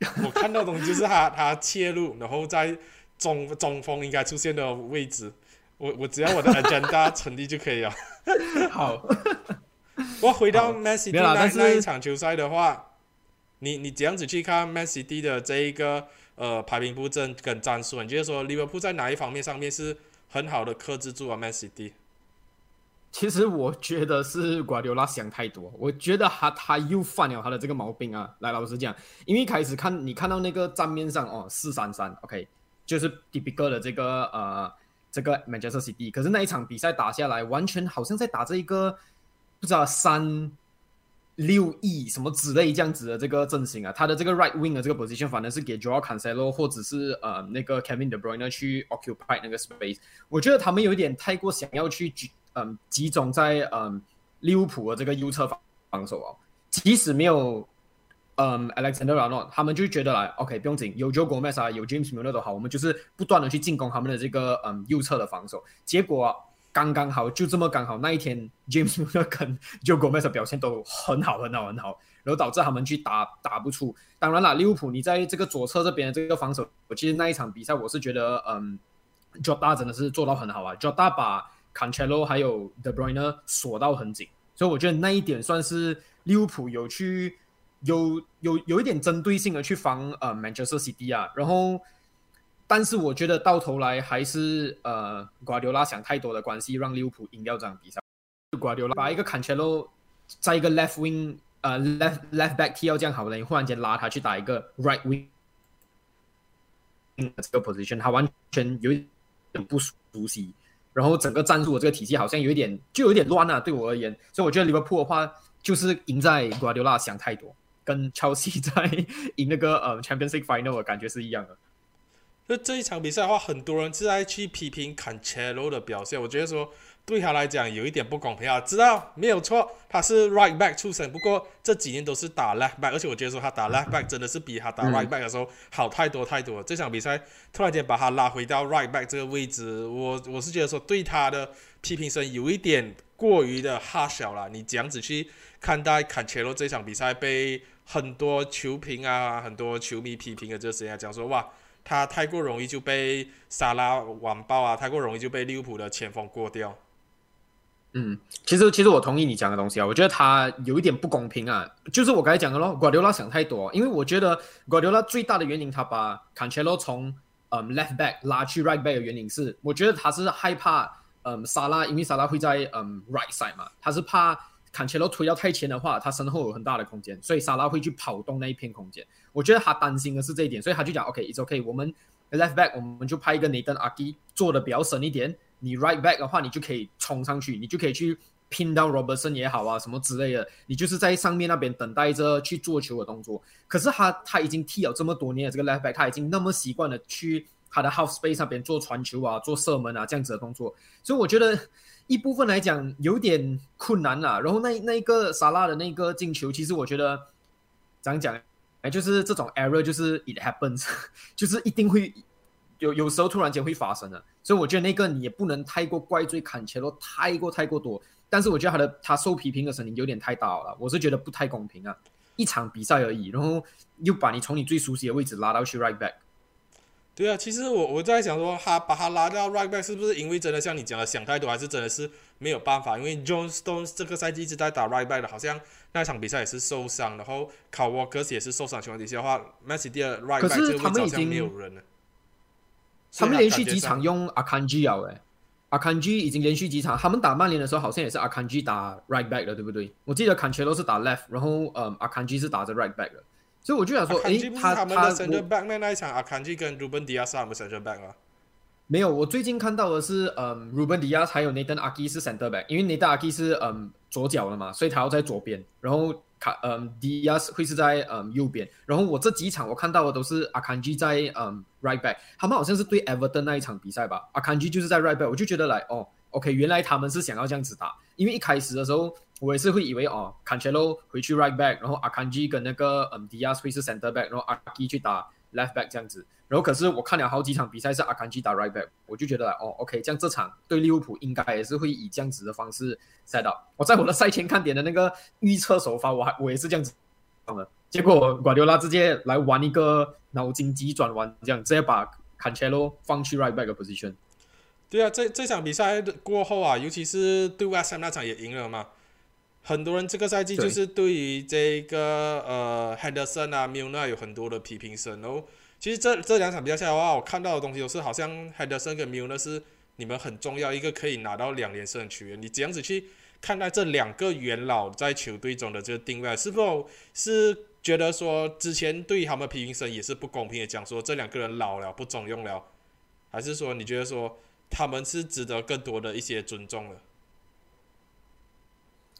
[LAUGHS] 我看到东西就是他他切入，然后在中中锋应该出现的位置。我我只要我的 agenda [LAUGHS] 成立就可以了。好，[LAUGHS] 我回到 Man City 那那一场球赛的话，你你这样子去看 Man City 的这一个呃排兵布阵跟战术，你觉得说利物浦在哪一方面上面是很好的克制住啊 Man City？其实我觉得是瓜迪奥拉想太多，我觉得他他又犯了他的这个毛病啊。来，老实讲，因为一开始看你看到那个账面上哦四三三，OK，就是 d b 个的这个呃。这个 Manchester City，可是那一场比赛打下来，完全好像在打这一个不知道三六亿什么之类这样子的这个阵型啊。他的这个 right wing 的这个 position 反正是给 Joao Cancelo 或者是呃那个 Kevin De Bruyne 去 occupy 那个 space。我觉得他们有一点太过想要去嗯集中在嗯利物浦的这个右侧防防守啊，即使没有。嗯，Alexander Arnold，他们就觉得来，OK，不用紧，有 Joe Gomez 啊，有 James Milner 都好，我们就是不断的去进攻他们的这个嗯右侧的防守。结果刚刚好，就这么刚好那一天，James [LAUGHS] Milner 跟 Joe Gomez 表现都很好，很好，很好。然后导致他们去打打不出。当然了，利物浦你在这个左侧这边的这个防守，我其实那一场比赛我是觉得，嗯，Jota 真的是做到很好啊，Jota 把 Cancelo 还有 De Bruyne 锁到很紧，所以我觉得那一点算是利物浦有去有有有一点针对性的去防呃 Manchester City 啊，然后。但是我觉得到头来还是呃，瓜迪奥拉想太多的关系，让利物浦赢掉这场比赛。瓜迪奥拉把一个坎切洛在一个 left wing 呃 left left back 踢到这样好的，你忽然间拉他去打一个 right wing 这个 position，他完全有点不熟悉。然后整个战术的这个体系好像有一点就有点乱啊，对我而言。所以我觉得利物浦的话就是赢在瓜迪奥拉想太多，跟 Chelsea 在赢那个呃 Champions League final 的感觉是一样的。那这一场比赛的话，很多人是在去批评坎切罗的表现。我觉得说对他来讲有一点不公平啊。知道没有错，他是 right back 出身，不过这几年都是打 left back，而且我觉得说他打 left back 真的是比他打 right back 的时候好太多太多。这场比赛突然间把他拉回到 right back 这个位置，我我是觉得说对他的批评声有一点过于的 harsh 了。你这样子去看待坎切罗这场比赛，被很多球评啊、很多球迷批评的这时间讲说哇。他太过容易就被沙拉网爆啊！太过容易就被利物浦的前锋过掉。嗯，其实其实我同意你讲的东西啊，我觉得他有一点不公平啊，就是我刚才讲的咯，瓜迪奥拉想太多，因为我觉得瓜迪奥拉最大的原因，他把坎切洛从嗯 left back 拉去 right back 的原因是，我觉得他是害怕嗯沙拉，因为沙拉会在嗯 right side 嘛，他是怕。坎切洛推到太前的话，他身后有很大的空间，所以沙拉会去跑动那一片空间。我觉得他担心的是这一点，所以他就讲：“OK，it's OK，我们 left back 我们就派一个内登阿基做的比较深一点。你 right back 的话，你就可以冲上去，你就可以去拼到 Robertson 也好啊，什么之类的。你就是在上面那边等待着去做球的动作。可是他他已经踢了这么多年的这个 left back，他已经那么习惯了去他的 half space 那边做传球啊，做射门啊这样子的动作，所以我觉得。一部分来讲有点困难啦，然后那那个沙拉的那个进球，其实我觉得怎样讲，哎，就是这种 error 就是 it happens，[LAUGHS] 就是一定会有有时候突然间会发生的，所以我觉得那个你也不能太过怪罪坎切洛太过太过多，但是我觉得他的他受批评的声音有点太大了，我是觉得不太公平啊，一场比赛而已，然后又把你从你最熟悉的位置拉到去 right back。对啊，其实我我在想说，他把他拉到 right back 是不是因为真的像你讲的想太多，还是真的是没有办法？因为 John Stones 这个赛季一直在打 right back 的，好像那场比赛也是受伤，然后 Carl Walker 也是受伤情况底下的话，Messi 的 right back 这个位置好像没有人了。他们连续几场用 Akanji 啊，哎，Akanji 已经连续几场，他们打曼联的时候好像也是 Akanji 打 right back 的，对不对？我记得 Cancelo 是打 left，然后嗯，Akanji 是打着 right back 的。所以我就想说，哎，他他们的 center back 那那一场，阿坎吉跟 Ruben Dias 他们 center back 啊？没有，我最近看到的是，嗯，Ruben Diaz 还有 Nathan Aki 是 center back，因为 Nathan Aki 是嗯左脚了嘛，所以他要在左边，然后卡嗯迪亚斯会是在嗯右边。然后我这几场我看到的都是阿坎吉在嗯 right back，他们好像是对 Everton 那一场比赛吧，阿坎吉就是在 right back，我就觉得来哦，OK，原来他们是想要这样子打，因为一开始的时候。我也是会以为哦，Cancelo 回去 right back，然后阿坎吉跟那个嗯迪亚斯会是 center back，然后阿基去打 left back 这样子。然后可是我看了好几场比赛是阿坎吉打 right back，我就觉得哦，OK，这样这场对利物浦应该也是会以这样子的方式 set up。我在我的赛前看点的那个预测手法，我还我也是这样子放的。结果瓜迪奥拉直接来玩一个脑筋急转弯，这样直接把 Cancelo 放去 right back position。对啊，这这场比赛过后啊，尤其是对 West Ham 那场也赢了嘛。很多人这个赛季就是对于这个呃 Henderson 啊 Milner 有很多的批评声哦。其实这这两场比赛下来的话，我看到的东西都是好像 Henderson 跟 Milner 是你们很重要一个可以拿到两连胜的球员。你这样子去看待这两个元老在球队中的这个定位，是否是觉得说之前对于他们批评声也是不公平的，讲说这两个人老了不中用了，还是说你觉得说他们是值得更多的一些尊重的？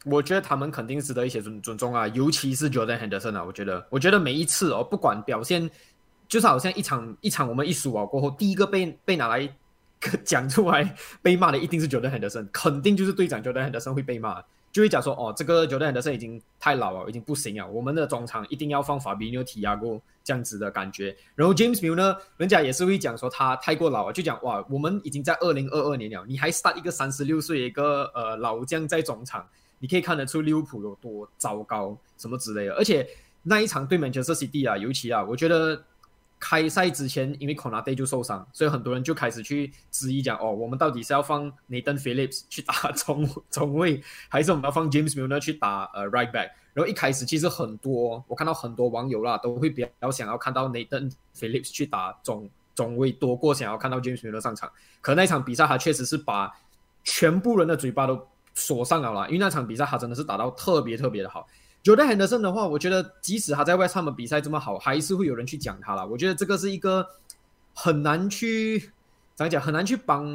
我觉得他们肯定值得一些尊尊重啊，尤其是 Jordan Henderson 啊。我觉得，我觉得每一次哦，不管表现，就是好像一场一场我们一输啊过后，第一个被被拿来讲出来被骂的一定是 Jordan Henderson，肯定就是队长 Jordan Henderson 会被骂，就会讲说哦，这个 Jordan Henderson 已经太老了，已经不行了，我们的中场一定要放法比纽提亚过这样子的感觉。然后 James Mill 呢，人家也是会讲说他太过老了，就讲哇，我们已经在二零二二年了，你还 start 一个三十六岁一个呃老将在中场。你可以看得出利物浦有多糟糕什么之类的。而且那一场对 Manchester City 啊，尤其啊，我觉得开赛之前因为 c o n a t e 就受伤，所以很多人就开始去质疑讲哦，我们到底是要放 Nathan Phillips 去打 [LAUGHS] 中中卫，还是我们要放 James Milner 去打呃 right back？然后一开始其实很多我看到很多网友啦都会比较想要看到 Nathan Phillips 去打中中卫多过想要看到 James Milner 上场。可那场比赛他确实是把全部人的嘴巴都锁上了啦，因为那场比赛他真的是打到特别特别的好。Jordan Henderson 的话，我觉得即使他在 West Ham 比赛这么好，还是会有人去讲他啦。我觉得这个是一个很难去怎么讲，很难去帮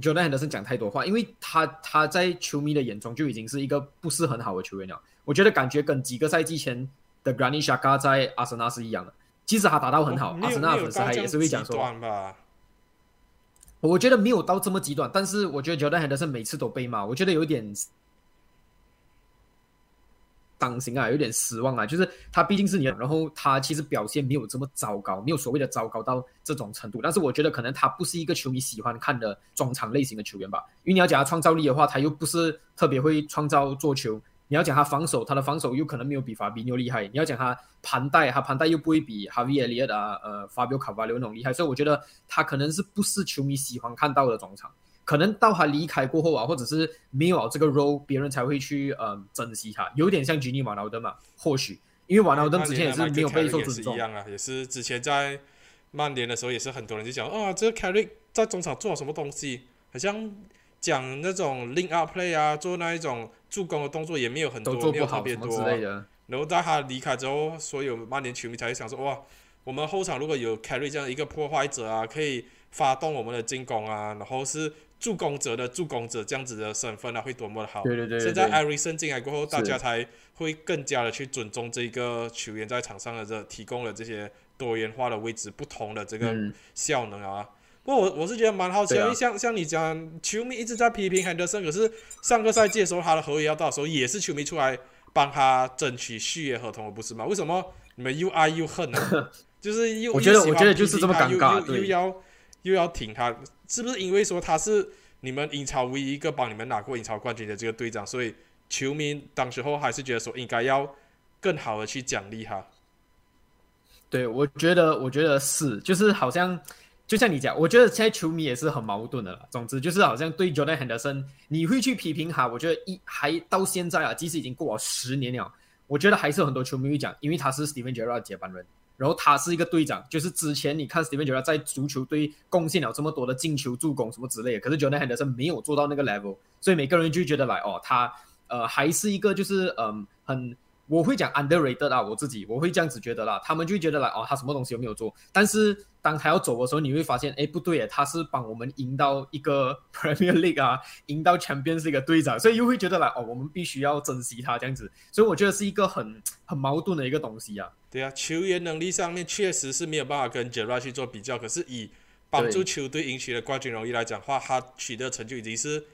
Jordan Henderson 讲太多话，因为他他在球迷的眼中就已经是一个不是很好的球员了。我觉得感觉跟几个赛季前的 Granit Xhaka 在阿森纳是一样的，即使他打到很好，阿森纳粉丝还也是会讲说。我觉得没有到这么极端，但是我觉得 Jordan Henderson 每次都被骂，我觉得有点伤心啊，有点失望啊。就是他毕竟是你，然后他其实表现没有这么糟糕，没有所谓的糟糕到这种程度。但是我觉得可能他不是一个球迷喜欢看的中场类型的球员吧，因为你要讲他创造力的话，他又不是特别会创造做球。你要讲他防守，他的防守又可能没有比法比纽厉害。你要讲他盘带，他盘带又不会比哈维尔利亚啊、呃法比奥卡瓦留那种厉害。所以我觉得他可能是不是球迷喜欢看到的中场。可能到他离开过后啊，或者是没有这个 role，别人才会去嗯珍惜他。有点像吉尼瓦劳登嘛，或许因为瓦劳登之前也是没有备受尊重。一样啊，也是之前在曼联的时候，也是很多人就讲啊，这个凯瑞在中场做了什么东西，好像。讲那种 link up play 啊，做那一种助攻的动作也没有很多，没有特别多。然后在他离开之后，所有曼联球迷才会想说：哇，我们后场如果有 carry 这样一个破坏者啊，可以发动我们的进攻啊，然后是助攻者的助攻者这样子的身份啊，会多么的好。对对对。现在艾瑞森进来过后，大家才会更加的去尊重这个球员在场上的这提供了这些多元化的位置、不同的这个效能啊。不过我我是觉得蛮好奇，因为像像你讲，球迷一直在批评亨德森，可是上个赛季的时候他的合约要到的时候，也是球迷出来帮他争取续约合同，不是吗？为什么你们又爱又恨呢？[LAUGHS] 就是又我觉得我觉得就是这么尴尬，又又要又要挺他，是不是因为说他是你们英超唯一一个帮你们拿过英超冠军的这个队长，所以球迷当时候还是觉得说应该要更好的去奖励他？对，我觉得我觉得是，就是好像。就像你讲，我觉得现在球迷也是很矛盾的了。总之就是好像对 Jordan Henderson，你会去批评他，我觉得一还到现在啊，即使已经过了十年了，我觉得还是有很多球迷会讲，因为他是 Steven Gerrard 接班人，然后他是一个队长，就是之前你看 Steven Gerrard 在足球队贡献了这么多的进球、助攻什么之类的，可是 Jordan Henderson 没有做到那个 level，所以每个人就觉得来哦，他呃还是一个就是嗯很。我会讲 underrated 啊，我自己我会这样子觉得啦。他们就觉得啦哦，他什么东西有没有做？但是当他要走的时候，你会发现，哎，不对，他是帮我们赢到一个 [LAUGHS] Premier League 啊，赢到 Champion 是一个队长，所以又会觉得啦哦，我们必须要珍惜他这样子。所以我觉得是一个很很矛盾的一个东西啊。对啊，球员能力上面确实是没有办法跟 Gerard 去做比较，可是以帮助球队赢取的冠军荣誉来讲话，他取得成就已经是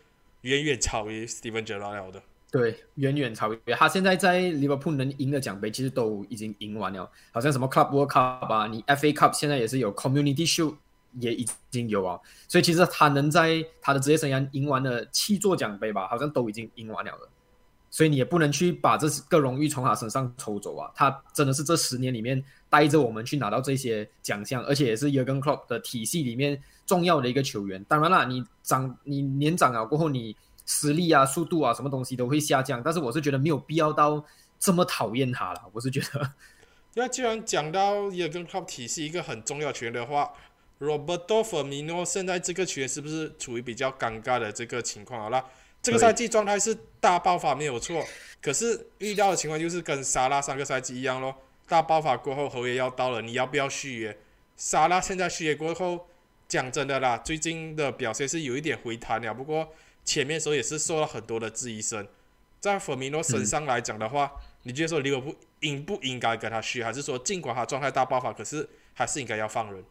远远超于 Steven Gerrard 了的。对，远远超越他。现在在利物浦能赢的奖杯，其实都已经赢完了。好像什么 Club World Cup 啊，你 FA Cup 现在也是有，Community Shield 也已经有啊。所以其实他能在他的职业生涯赢完了七座奖杯吧，好像都已经赢完了了。所以你也不能去把这个荣誉从他身上抽走啊。他真的是这十年里面带着我们去拿到这些奖项，而且也是 Jurgen Klopp 的体系里面重要的一个球员。当然了，你长你年长了过后，你。实力啊，速度啊，什么东西都会下降，但是我是觉得没有必要到这么讨厌他了。我是觉得，那既然讲到也跟靠体系一个很重要球员的话，Roberto Firmino 现在这个球员是不是处于比较尴尬的这个情况？好了，这个赛季状态是大爆发没有错，可是遇到的情况就是跟沙拉上个赛季一样咯，大爆发过后合约要到了，你要不要续约？沙拉现在续约过后，讲真的啦，最近的表现是有一点回弹了，不过。前面时候也是受到很多的质疑声，在弗米诺身上来讲的话，你觉得说利物浦应不应该跟他续，还是说尽管他状态大爆发，可是还是应该要放人？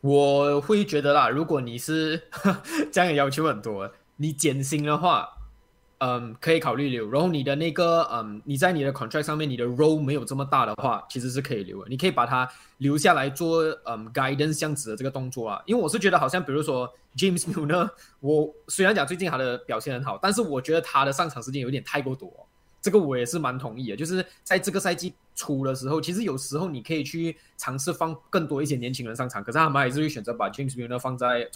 我会觉得啦，如果你是 [LAUGHS] 这样要求很多，你减薪的话，嗯，可以考虑留。然后你的那个，嗯，你在你的 contract 上面，你的 role 没有这么大的话，其实是可以留的。你可以把它留下来做，嗯，guidance 这样子的这个动作啊。因为我是觉得，好像比如说 James Milner，我虽然讲最近他的表现很好，但是我觉得他的上场时间有点太过多。这个我也是蛮同意的。就是在这个赛季初的时候，其实有时候你可以去尝试放更多一些年轻人上场，可是他们还是会选择把 James Milner 放在。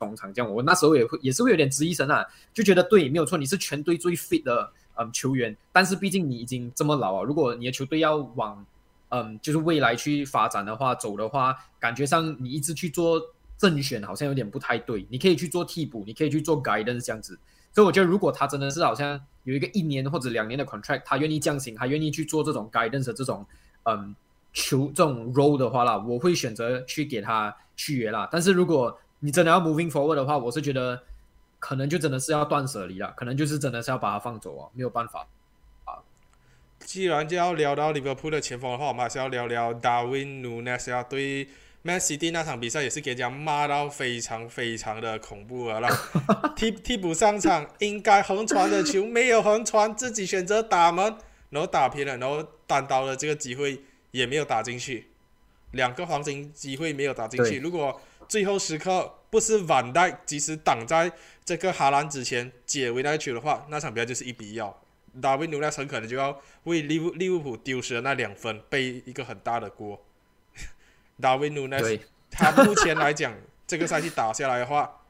中场这样，我那时候也会也是会有点质疑神啊，就觉得对，没有错，你是全队最 fit 的嗯球员，但是毕竟你已经这么老啊，如果你的球队要往嗯就是未来去发展的话，走的话，感觉上你一直去做正选好像有点不太对，你可以去做替补，你可以去做 guidance 这样子，所以我觉得如果他真的是好像有一个一年或者两年的 contract，他愿意降薪，他愿意去做这种 guidance 的这种嗯球这种 role 的话啦，我会选择去给他续约啦，但是如果你真的要 moving forward 的话，我是觉得可能就真的是要断舍离了，可能就是真的是要把它放走啊，没有办法啊。既然就要聊到利物浦的前锋的话，我们还是要聊聊 Darwin Nunes 啊。对，Man City 那场比赛也是给人家骂到非常非常的恐怖了。[LAUGHS] 替替补上场，应该横传的球没有横传，自己选择打门，然后打偏了，然后单刀的这个机会也没有打进去，两个黄金机会没有打进去。如果最后时刻不是晚代及时挡在这个哈兰之前解围那球的话，那场比赛就是一比一。达维努内很可能就要为利物利物浦丢失的那两分背一个很大的锅。达维努内他目前来讲，这个赛季打下来的话，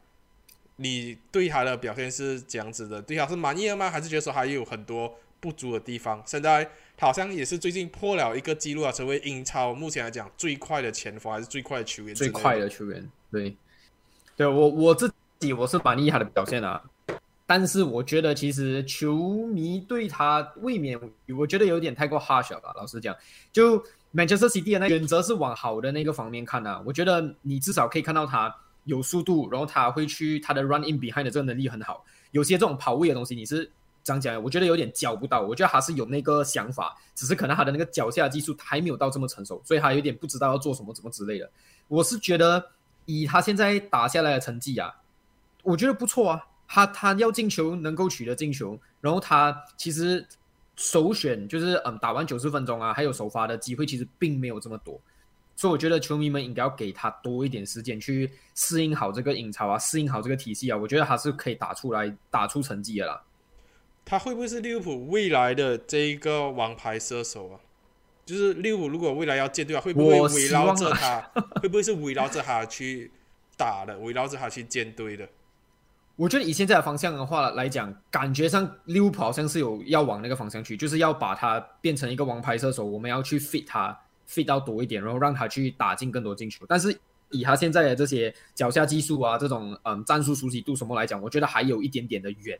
你对他的表现是这样子的？对他是满意了吗？还是觉得说还有很多不足的地方？现在好像也是最近破了一个记录啊，成为英超目前来讲最快的前锋，还是最快的球员？最快的球员，对。对我我自己我是蛮厉害的表现啊，但是我觉得其实球迷对他未免我觉得有点太过 harsh 了吧。老实讲，就 Manchester City 的那原则是往好的那个方面看啊。我觉得你至少可以看到他有速度，然后他会去他的 run in behind 的这个能力很好。有些这种跑位的东西你是讲讲，我觉得有点教不到。我觉得他是有那个想法，只是可能他的那个脚下技术还没有到这么成熟，所以他有点不知道要做什么怎么之类的。我是觉得。以他现在打下来的成绩啊，我觉得不错啊。他他要进球能够取得进球，然后他其实首选就是嗯打完九十分钟啊，还有首发的机会其实并没有这么多，所以我觉得球迷们应该要给他多一点时间去适应好这个英超啊，适应好这个体系啊。我觉得他是可以打出来打出成绩的啦。他会不会是利物浦未来的这一个王牌射手啊？就是利物浦如果未来要建队啊，会不会围绕着他？[LAUGHS] 会不会是围绕着他去打的？围绕着他去建队的？我觉得以现在的方向的话来讲，感觉上利物浦好像是有要往那个方向去，就是要把他变成一个王牌射手。我们要去 fit 他，fit 到多一点，然后让他去打进更多进球。但是以他现在的这些脚下技术啊，这种嗯战术熟悉度什么来讲，我觉得还有一点点的远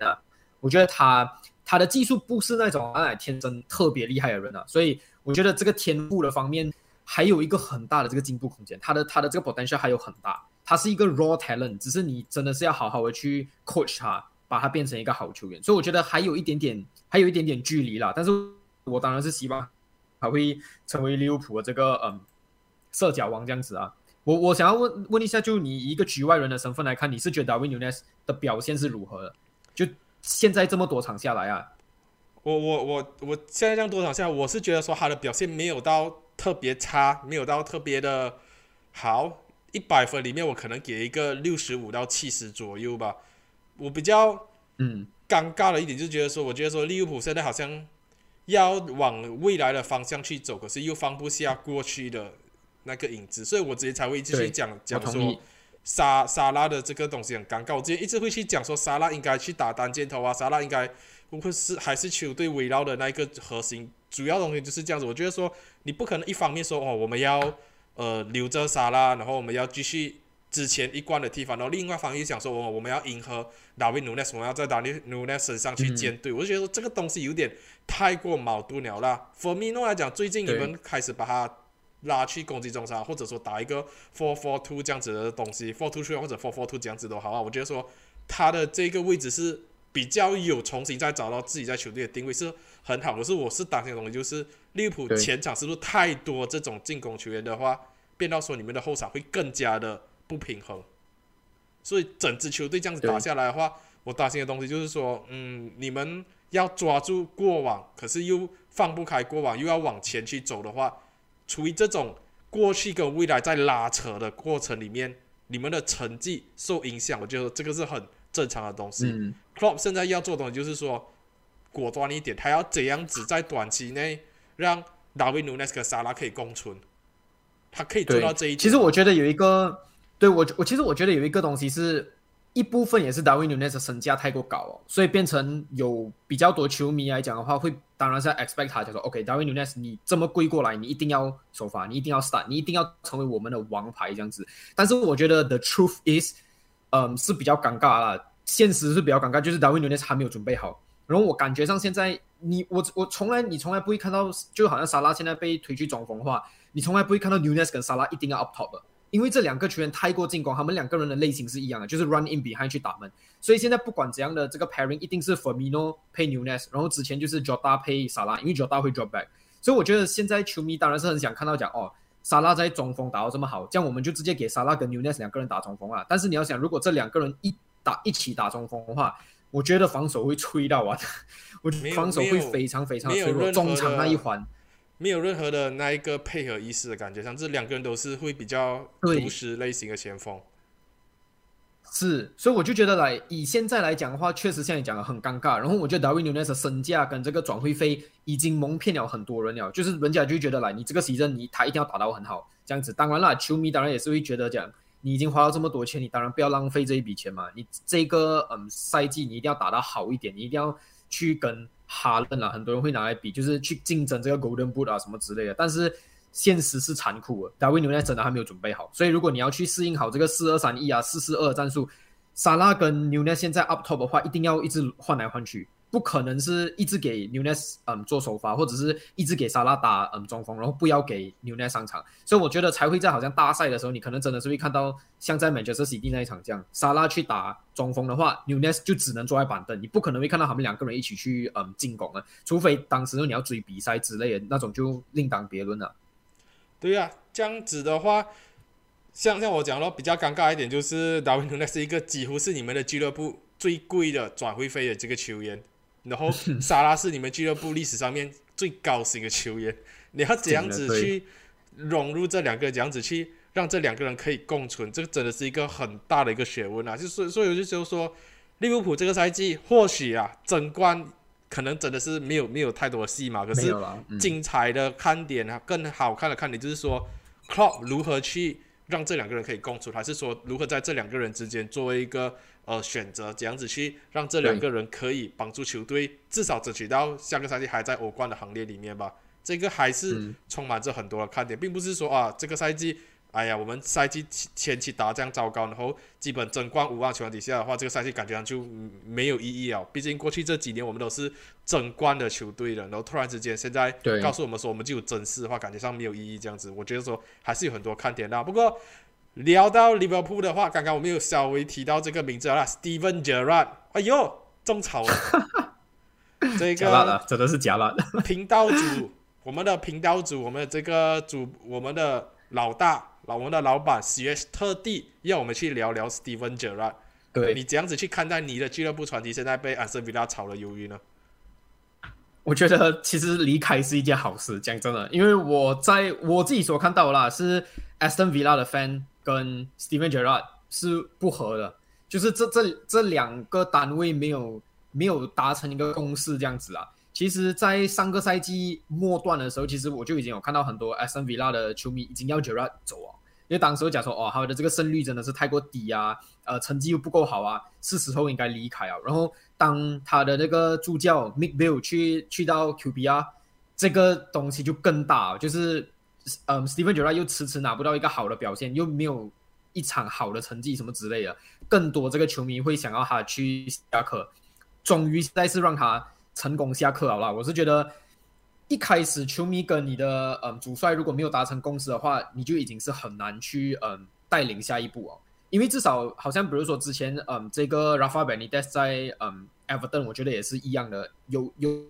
啊。我觉得他他的技术不是那种哎天生特别厉害的人啊，所以。我觉得这个天赋的方面还有一个很大的这个进步空间，他的他的这个 potential 还有很大，他是一个 raw talent，只是你真的是要好好的去 coach 他，把他变成一个好球员。所以我觉得还有一点点，还有一点点距离啦。但是我当然是希望他会成为利物浦的这个嗯射脚王这样子啊。我我想要问问一下，就你一个局外人的身份来看，你是觉得 Darwin Nunes 的表现是如何的？就现在这么多场下来啊？我我我我现在这样多场下，我是觉得说他的表现没有到特别差，没有到特别的好。一百分里面，我可能给一个六十五到七十左右吧。我比较嗯尴尬的一点就是觉得说，我觉得说利物浦现在好像要往未来的方向去走，可是又放不下过去的那个影子，所以我直接才会继续讲讲说沙沙拉的这个东西很尴尬。我之前一直会去讲说沙拉应该去打单箭头啊，沙拉应该。不会是还是球队围绕的那一个核心，主要东西就是这样子。我觉得说你不可能一方面说哦我们要呃留着沙拉，然后我们要继续之前一贯的踢法，然后另外一方面想说哦我们要迎合达维努内斯，我们要在达维努内斯身上去建队。我就觉得说这个东西有点太过矛盾了啦。For me 来讲，最近你们开始把它拉去攻击中场，或者说打一个 four four two 这样子的东西，four two three 或者 four four two 这样子都好啊。我觉得说他的这个位置是。比较有重新再找到自己在球队的定位是很好，可是我是担心的东西就是利物浦前场是不是太多这种进攻球员的话，变到说你们的后场会更加的不平衡，所以整支球队这样子打下来的话，我担心的东西就是说，嗯，你们要抓住过往，可是又放不开过往，又要往前去走的话，处于这种过去跟未来在拉扯的过程里面，你们的成绩受影响，我觉得这个是很正常的东西。嗯 Klopp 现在要做的东西就是说，果断一点，他要怎样子在短期内让达维努内斯跟萨拉可以共存，他可以做到这一点。其实我觉得有一个，对我我其实我觉得有一个东西是一部分也是达维努内斯身价太过高哦，所以变成有比较多球迷来讲的话，会当然是要 expect 他就说 OK，达维努内斯你这么贵过来，你一定要首发，你一定要 start，你一定要成为我们的王牌这样子。但是我觉得 the truth is，嗯是比较尴尬啦，现实是比较尴尬，就是达维努内斯还没有准备好。然后我感觉上现在你我我从来你从来不会看到，就好像沙拉现在被推去中锋的话，你从来不会看到 Nunes 跟沙拉一定要 up top 的，因为这两个球员太过进攻，他们两个人的类型是一样的，就是 run in behind 去打门。所以现在不管怎样的这个 pairing 一定是 Firmino 配 Nunes，然后之前就是 Jota 配沙拉，因为 Jota 会 drop back。所以我觉得现在球迷当然是很想看到讲哦，沙拉在中锋打到这么好，这样我们就直接给沙拉跟 Nunes 两个人打中锋啊。但是你要想，如果这两个人一打一起打中锋的话，我觉得防守会吹到啊，我觉得防守会非常非常脆弱，中场那一环。没有任何的那一个配合意识的感觉，像这两个人都是会比较对独食类型的前锋。是，所以我就觉得来以现在来讲的话，确实像你讲的很尴尬。然后我觉得 Darwin Nunes 的身价跟这个转会费已经蒙骗了很多人了，就是人家就觉得来你这个 season 你他一定要打到很好这样子。当然了，球迷当然也是会觉得讲你已经花了这么多钱，你当然不要浪费这一笔钱嘛。你这个嗯赛季你一定要打得好一点，你一定要去跟哈登啊，很多人会拿来比，就是去竞争这个 Golden Boot 啊什么之类的。但是现实是残酷的，大卫纽内真的还没有准备好，所以如果你要去适应好这个四二三一啊、四四二战术，沙拉跟纽内现在 up top 的话，一定要一直换来换去，不可能是一直给纽内嗯做首发，或者是一直给沙拉打嗯中锋，然后不要给纽内上场。所以我觉得才会在好像大赛的时候，你可能真的是会看到像在 Manchester City 那一场这样，沙拉去打中锋的话，纽内就只能坐在板凳，你不可能会看到他们两个人一起去嗯进攻啊，除非当时你要追比赛之类的那种，就另当别论了。对呀、这样子的话，像像我讲的比较尴尬一点，就是达维努内是一个几乎是你们的俱乐部最贵的转会费的这个球员，然后 [LAUGHS] 沙拉是你们俱乐部历史上面最高薪的球员，你要怎样子去融入这两个，怎样子去让这两个人可以共存，这个真的是一个很大的一个学问啊！就是所以我就就说，利物浦这个赛季或许啊争冠可能真的是没有没有太多的戏码，可是精彩的看点啊，更好看的看点就是说，Klopp 如何去让这两个人可以共处，还是说如何在这两个人之间作为一个呃选择，怎样子去让这两个人可以帮助球队至少争取到下个赛季还在欧冠的行列里面吧。这个还是嗯充满着很多的看点，并不是说啊这个赛季。哎呀，我们赛季前前期打这样糟糕，然后基本争冠无望情况底下的话，这个赛季感觉上就嗯没有意义了。毕竟过去这几年我们都是争冠的球队了，然后突然之间现在告诉我们说我们就有争四的话，感觉上没有意义这样子。我觉得说还是有很多看点的。不过聊到利物浦的话，刚刚我们有稍微提到这个名字了啦，Steven Gerrard。哎呦，种草了！[LAUGHS] 这个真的是假了。[LAUGHS] 频道主，我们的频道主，我们的这个主，我们的老大，老我们的老板，，CS 特地要我们去聊聊 Steven Gerrard。对，你怎样子去看待你的俱乐部传奇现在被安森维拉炒了鱿鱼呢？我觉得其实离开是一件好事，讲真的，因为我在我自己所看到的啦，是 Aston Villa 的 fan 跟 Steven Gerrard 是不合的，就是这这这两个单位没有没有达成一个共识这样子啊。其实，在上个赛季末段的时候，其实我就已经有看到很多 AS Roma 的球迷已经要 Gerard 走啊，因为当时我讲说，哦，他的这个胜率真的是太过低啊，呃，成绩又不够好啊，是时候应该离开啊。然后当他的那个助教 Mick Bill 去去到 QBR，这个东西就更大，就是嗯，Steven Gerrard 又迟迟拿不到一个好的表现，又没有一场好的成绩什么之类的，更多这个球迷会想要他去下课。终于再次让他成功下课好了。我是觉得一开始球迷跟你的嗯主帅如果没有达成共识的话，你就已经是很难去嗯带领下一步哦。因为至少好像比如说之前嗯这个 Rafa Benitez 在嗯 Everton，我觉得也是一样的，有有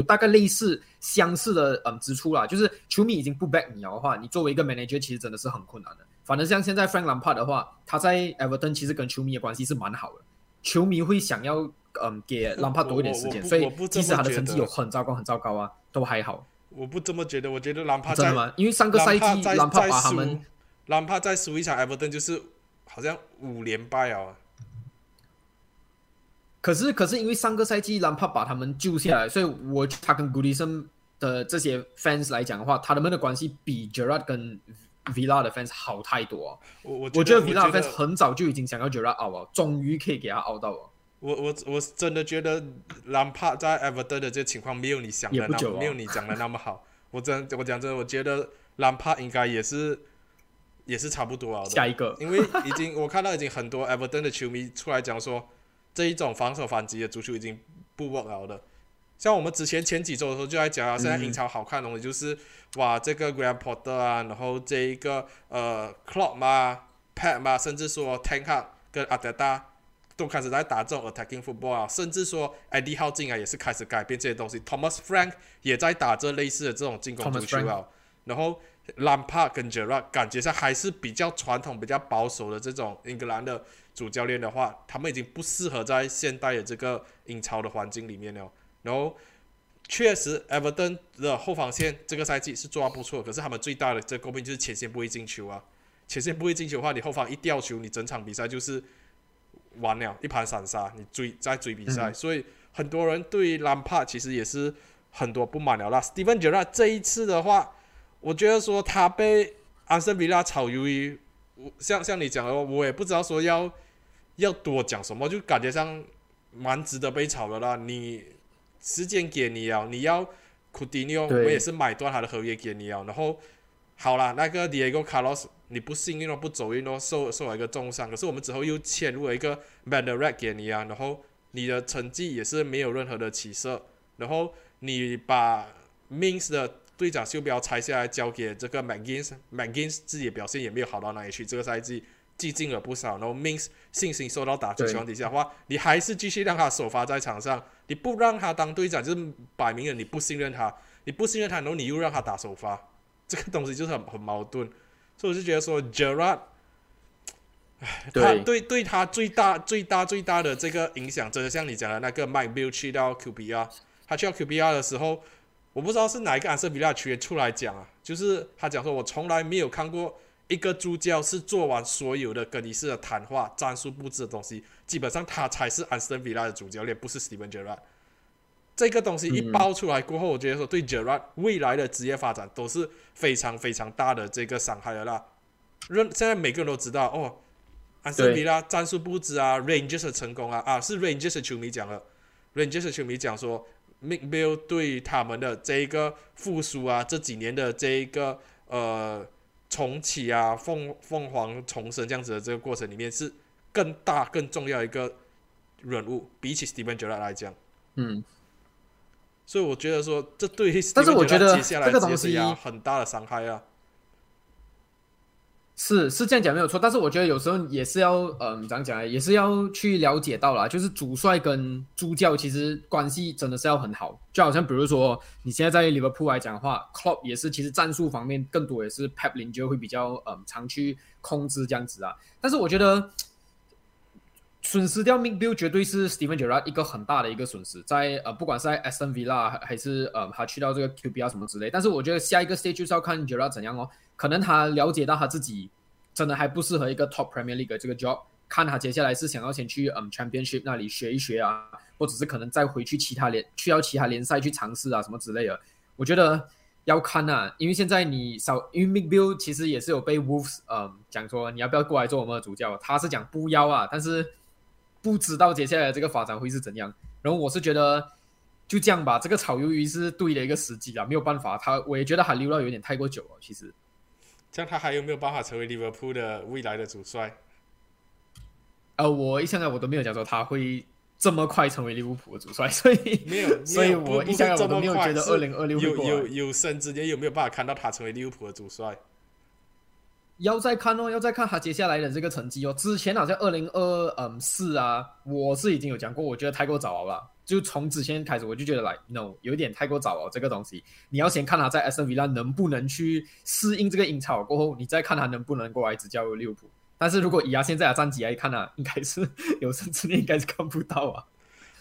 有大概类似相似的嗯支出啦。就是球迷已经不 back 你了的话，你作为一个 manager 其实真的是很困难的。反正像现在 Frank Lampard 的话，他在 Everton 其实跟球迷的关系是蛮好的。球迷会想要嗯给 Lampard 多一点时间，所以即使他的成绩有很糟糕很糟糕啊，都还好。我不这么觉得，我觉得兰帕真的吗？因为上个赛季兰帕把他们兰帕再输一场 Everton 就是好像五连败啊。可是可是因为上个赛季兰帕把他们救下来，所以我他跟古迪森的这些 fans 来讲的话，他们的关系比 Gerard 跟 Villa 的 fans 好太多。我我我觉得 Villa fans 很早就已经想要 Gerard 熬了，终于可以给他熬到了。我我我真的觉得兰帕在 Everton 的这情况没有你想的那么没有你讲的那么好。[LAUGHS] 我真我讲真，我觉得兰帕应该也是也是差不多啊。下一个，因为已经我看到已经很多 Everton 的球迷出来讲说。这一种防守反击的足球已经不 work 了。的，像我们之前前几周的时候就在讲啊，现在英超好看的东西就是哇，这个 Grand Potter 啊，然后这一个呃 Klopp 嘛，Pat 嘛，甚至说 Tank 跟阿德达都开始在打这种 attacking football 啊，甚至说 Eddie Howe 进来也是开始改变这些东西，Thomas Frank 也在打这类似的这种进攻足球啊，然后 Lampard 跟 Gerrard 感觉上还是比较传统、比较保守的这种英格兰的。主教练的话，他们已经不适合在现代的这个英超的环境里面了。然后，确实，Everton 的后防线这个赛季是做的不错，可是他们最大的这诟病就是前线不会进球啊。前线不会进球的话，你后方一掉球，你整场比赛就是完了，一盘散沙，你追在追比赛。所以很多人对兰帕其实也是很多不满了啦。Steven Gerrard 这一次的话，我觉得说他被安森比拉炒鱿鱼。我像像你讲的，我也不知道说要要多讲什么，就感觉上蛮值得被炒的啦。你时间给你啊，你要库蒂尼奥，我也是买断他的合约给你啊。然后好了，那个 Diego Carlos，你不幸运哦，不走运哦，受受了一个重伤。可是我们之后又签入了一个 e r a t 给你啊，然后你的成绩也是没有任何的起色。然后你把 Mins 的队长袖标拆下来交给这个 McGinn，McGinn 自己的表现也没有好到哪里去，这个赛季寂静了不少。然后 Mins 信心受到打击情况底下的话，你还是继续让他首发在场上，你不让他当队长，就是摆明了你不信任他，你不信任他，然后你又让他打首发，这个东西就是很很矛盾。所以我就觉得说 Gerard，他对对他最大最大最大的这个影响，真的像你讲的那个 Mike Bill 去到 QBR，他去到 QBR 的时候。我不知道是哪一个安瑟比拉球员出来讲啊，就是他讲说，我从来没有看过一个助教是做完所有的更衣室的谈话、战术布置的东西，基本上他才是安瑟比拉的主教练，不是 Steven Gerrard。这个东西一爆出来过后，我觉得说对 Gerrard 未来的职业发展都是非常非常大的这个伤害的啦。认现在每个人都知道哦，安瑟比拉战术布置啊，Rangers 的成功啊啊，是 Rangers 的球迷讲了，Rangers 的球迷讲说。McBill 对他们的这一个复苏啊，这几年的这一个呃重启啊，凤凤凰重生这样子的这个过程里面，是更大更重要一个人物，比起 Steven Gerrard 来讲，嗯，所以我觉得说，这对，但是我觉得接下来东西很大的伤害啊。是是这样讲没有错，但是我觉得有时候也是要，嗯，怎样讲呢？也是要去了解到啦，就是主帅跟助教其实关系真的是要很好。就好像比如说你现在在利物浦来讲的话，Club 也是其实战术方面更多也是 Pep 领就会比较嗯常去控制这样子啊。但是我觉得损失掉 Midfield 绝对是 Steven Gerrard 一个很大的一个损失，在呃不管是在 Aston Villa 还是呃他去到这个 QB 啊什么之类。但是我觉得下一个 stage 就是要看 Gerrard 怎样哦。可能他了解到他自己真的还不适合一个 Top Premier League 这个 job，看他接下来是想要先去嗯 Championship 那里学一学啊，或者是可能再回去其他联去到其他联赛去尝试啊什么之类的。我觉得要看呐，因为现在你少，因为 m i k b i l l 其实也是有被 Wolves 嗯讲说你要不要过来做我们的主教，他是讲不要啊，但是不知道接下来这个发展会是怎样。然后我是觉得就这样吧，这个炒鱿鱼是对的一个时机啊，没有办法，他我也觉得他留了有点太过久了，其实。这样他还有没有办法成为利物浦的未来的主帅？呃，我一向来我都没有讲说他会这么快成为利物浦的主帅，所以没有，所以我一向来我都没有觉得二零二六有有有生之年有没有办法看到他成为利物浦的主帅？要再看哦，要再看他接下来的这个成绩哦。之前好像二零二嗯四啊，我是已经有讲过，我觉得太过早了吧。就从之前开始，我就觉得来，no，有点太过早了。这个东西，你要先看他在 S N V 拉能不能去适应这个英超，过后你再看他能不能过来执教利物浦。但是如果以他现在的战绩来看呢、应该是有生之年应该是看不到啊。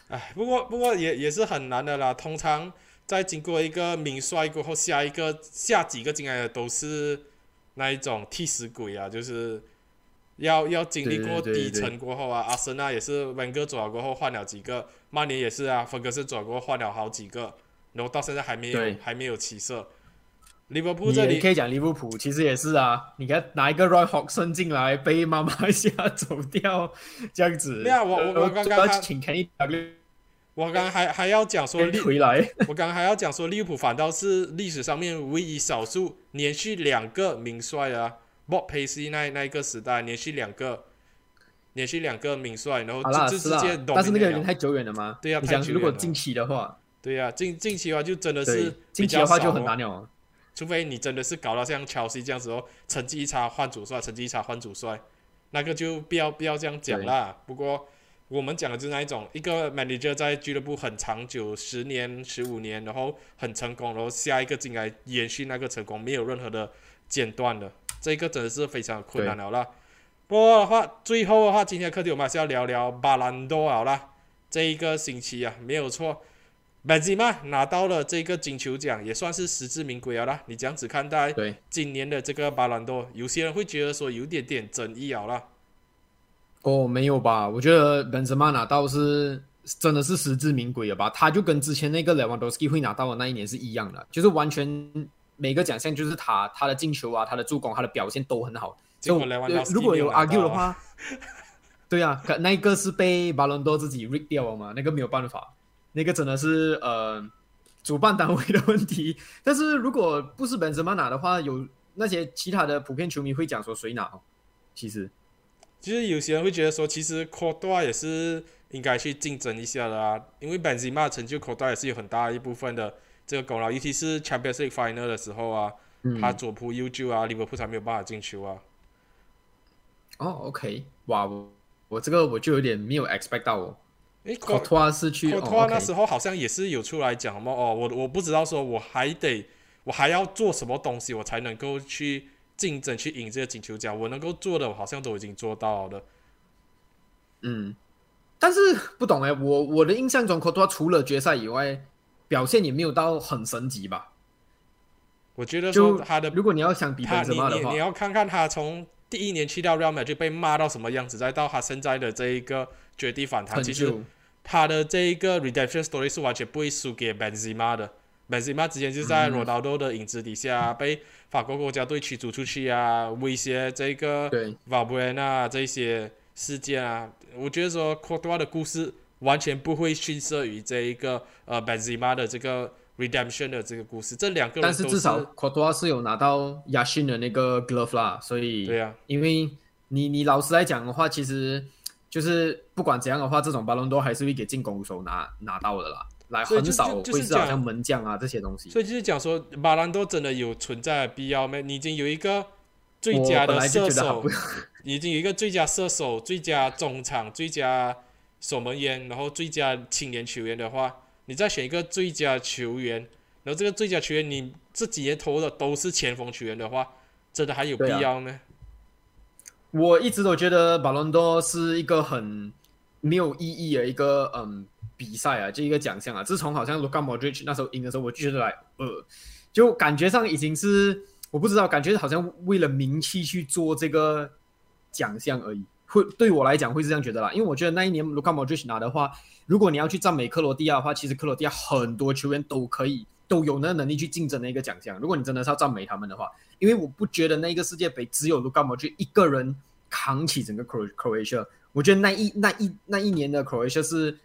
哎，不过不过也也是很难的啦。通常在经过一个名帅过后，下一个下几个进来的都是那一种替死鬼啊，就是要要经历过对对对底层过后啊，阿森纳也是温格走了过后换了几个，曼联也是啊，芬格森走了过后换了好几个，然后到现在还没有还没有起色。利物浦这里也可以讲利物浦，其实也是啊。你看拿一个 Roy Hodgson 进来，被妈妈一下走掉，这样子。对啊我我我刚刚请 Kenny 我刚刚还还要讲说利，回来。[LAUGHS] 我刚刚还要讲说利物浦反倒是历史上面唯一少数连续两个名帅啊，Bob Paisley 那那一个时代连续两个，连续两个名帅，然后这这直接是啦，但是那个有 dominate 了点太久远了嘛。对啊讲太久远了如果近期的话，对呀、近近期的话就真的是，近期的话就很难了。除非你真的是搞到像乔西这样子哦，成绩一差换主帅，成绩一差换主帅，那个就不要不要这样讲啦。不过我们讲的就是那一种，一个 manager 在俱乐部很长久，十年、十五年，然后很成功，然后下一个进来延续那个成功，没有任何的间断的，这个真的是非常困难了啦。不过的话，最后的话，今天的课题我们还是要聊聊巴兰多好啦。这一个星期啊，没有错。本吉嘛拿到了这个金球奖，也算是实至名归了啦。你这样子看待对，今年的这个巴兰多，有些人会觉得说有点点争议了啦。哦，没有吧？我觉得本泽马拿到是真的是实至名归了吧？他就跟之前那个莱万多斯基会拿到的那一年是一样的，就是完全每个奖项就是他他的进球啊，他的助攻，他的表现都很好。结果就如果有 argue 的话，[LAUGHS] 对啊，可那一个是被巴伦多自己 rig 掉了嘛，那个没有办法，那个真的是呃主办单位的问题。但是如果不是本泽马拿的话，有那些其他的普遍球迷会讲说谁拿哦，其实其实有些人会觉得说，其实科多也是应该去竞争一下的啊，因为本吉马成就科多也是有很大一部分的这个功劳，尤其是 Champions League Final 的时候啊，嗯他左扑右救啊，利物浦才没有办法进球啊。哦，OK，哇，我我这个我就有点没有 expect 到哦。诶，科科托瓦是去，哦科托那时候好像也是有出来讲嘛，哦，我我不知道说我还得我还要做什么东西，我才能够去竞争去赢这个金球奖，我能够做的我好像都已经做到了。嗯，但是不懂哎，我我的印象中，科托瓦除了决赛以外，表现也没有到很神级吧？我觉得就说他的如果你要想比他本泽马的话你你你，要看看他从第一年去到 Real Madrid 被骂到什么样子，再到他现在的这一个绝地反弹，成其实他的这一个 redemption story 是完全不会输给 Benzema 的。Benzema 之前就在嗯。Ronaldo 的影子底下、被法国国家队驱逐出去啊，威胁这个对。Valbuena 这些事件啊，我觉得说 r t o 的故事完全不会逊色于这一个呃 Benzema 的这个 redemption 的这个故事，这两个人都但是至少科多瓦是有拿到亚逊的那个 glove 啦，所以对啊，因为你你老实来讲的话，其实就是不管怎样的话，这种巴伦多还是会给进攻手拿拿到的啦，来很少会是好像门将啊这些东西。所以就是讲说，马兰多真的有存在的必要吗？你已经有一个最佳的射手已经有一个最佳射手、最佳中场、最佳守门员，然后最佳青年球员的话，你再选一个最佳球员，然后这个最佳球员你这几年投的都是前锋球员的话，真的还有必要吗？我一直都觉得巴伦多是一个很没有意义的一个嗯比赛啊，这一个奖项啊。自从好像 Luka Modric 那时候赢的时候，我就觉得来呃，就感觉上已经是我不知道，感觉好像为了名气去做这个奖项而已。会对我来讲会是这样觉得啦，因为我觉得那一年 Luka Modric 拿的话，如果你要去赞美克罗地亚的话，其实克罗地亚很多球员都可以都有那个能力去竞争那个奖项。如果你真的是要赞美他们的话，因为我不觉得那个世界杯只有卢卡莫去一个人扛起整个 Cro Croatia，我觉得那一那一那一年的 Croatia 是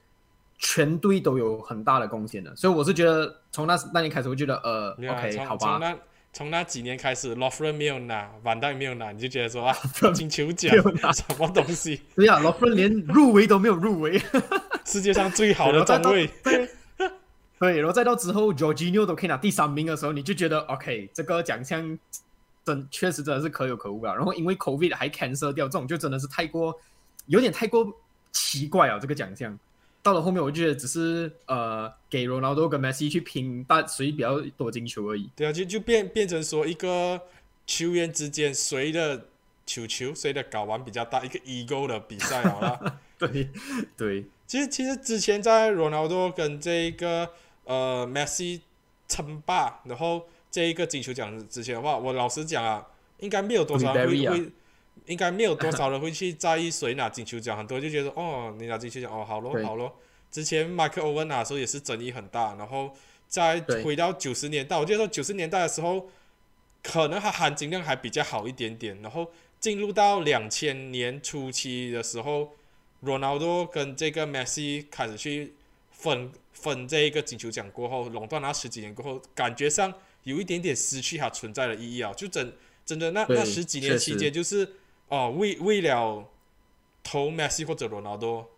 全队都有很大的贡献的，所以我是觉得从那那年开始，我觉得呃啊 OK 好吧，从那从那几年开始 l o f r e n 没有拿，万代没有拿，你就觉得说 [LAUGHS] 啊，金球奖什么东西？对呀、啊，老夫人连入围都没有入围，[LAUGHS] 世界上最好的中卫。对。[LAUGHS] 对，然后再到之后 Jorginho 都可以拿第三名的时候，你就觉得 OK，这个奖项真确实真的是可有可无了。然后因为 COVID 还 cancel 掉，这种就真的是太过有点太过奇怪啊，这个奖项。到了后面，我就觉得只是呃给 Ronaldo 跟 Messi 去拼，但谁比较多进球而已。对啊，就就变变成说一个球员之间谁的球球谁的睾丸比较大，一个 ego 的比赛好了。[LAUGHS] 对对，其实其实之前在罗纳多跟这一个呃 Messi 称霸，然后这一个金球奖之前的话，我老实讲啊，应该没有多少人会，应该没有多少人会去在意谁拿金球奖，很多人就觉得哦，你拿金球奖哦，好咯好咯。之前麦克欧文拿的时候也是争议很大，然后再回到九十年代，我记得说九十年代的时候，可能它含金量还比较好一点点，然后进入到两千年初期的时候。罗纳多跟这个 Messi 开始去分分这一个金球奖过后，垄断那十几年过后，感觉上有一点点失去它存在的意义啊！就真真的那那十几年期间，就是哦，为为了投 Messi 或者罗纳多，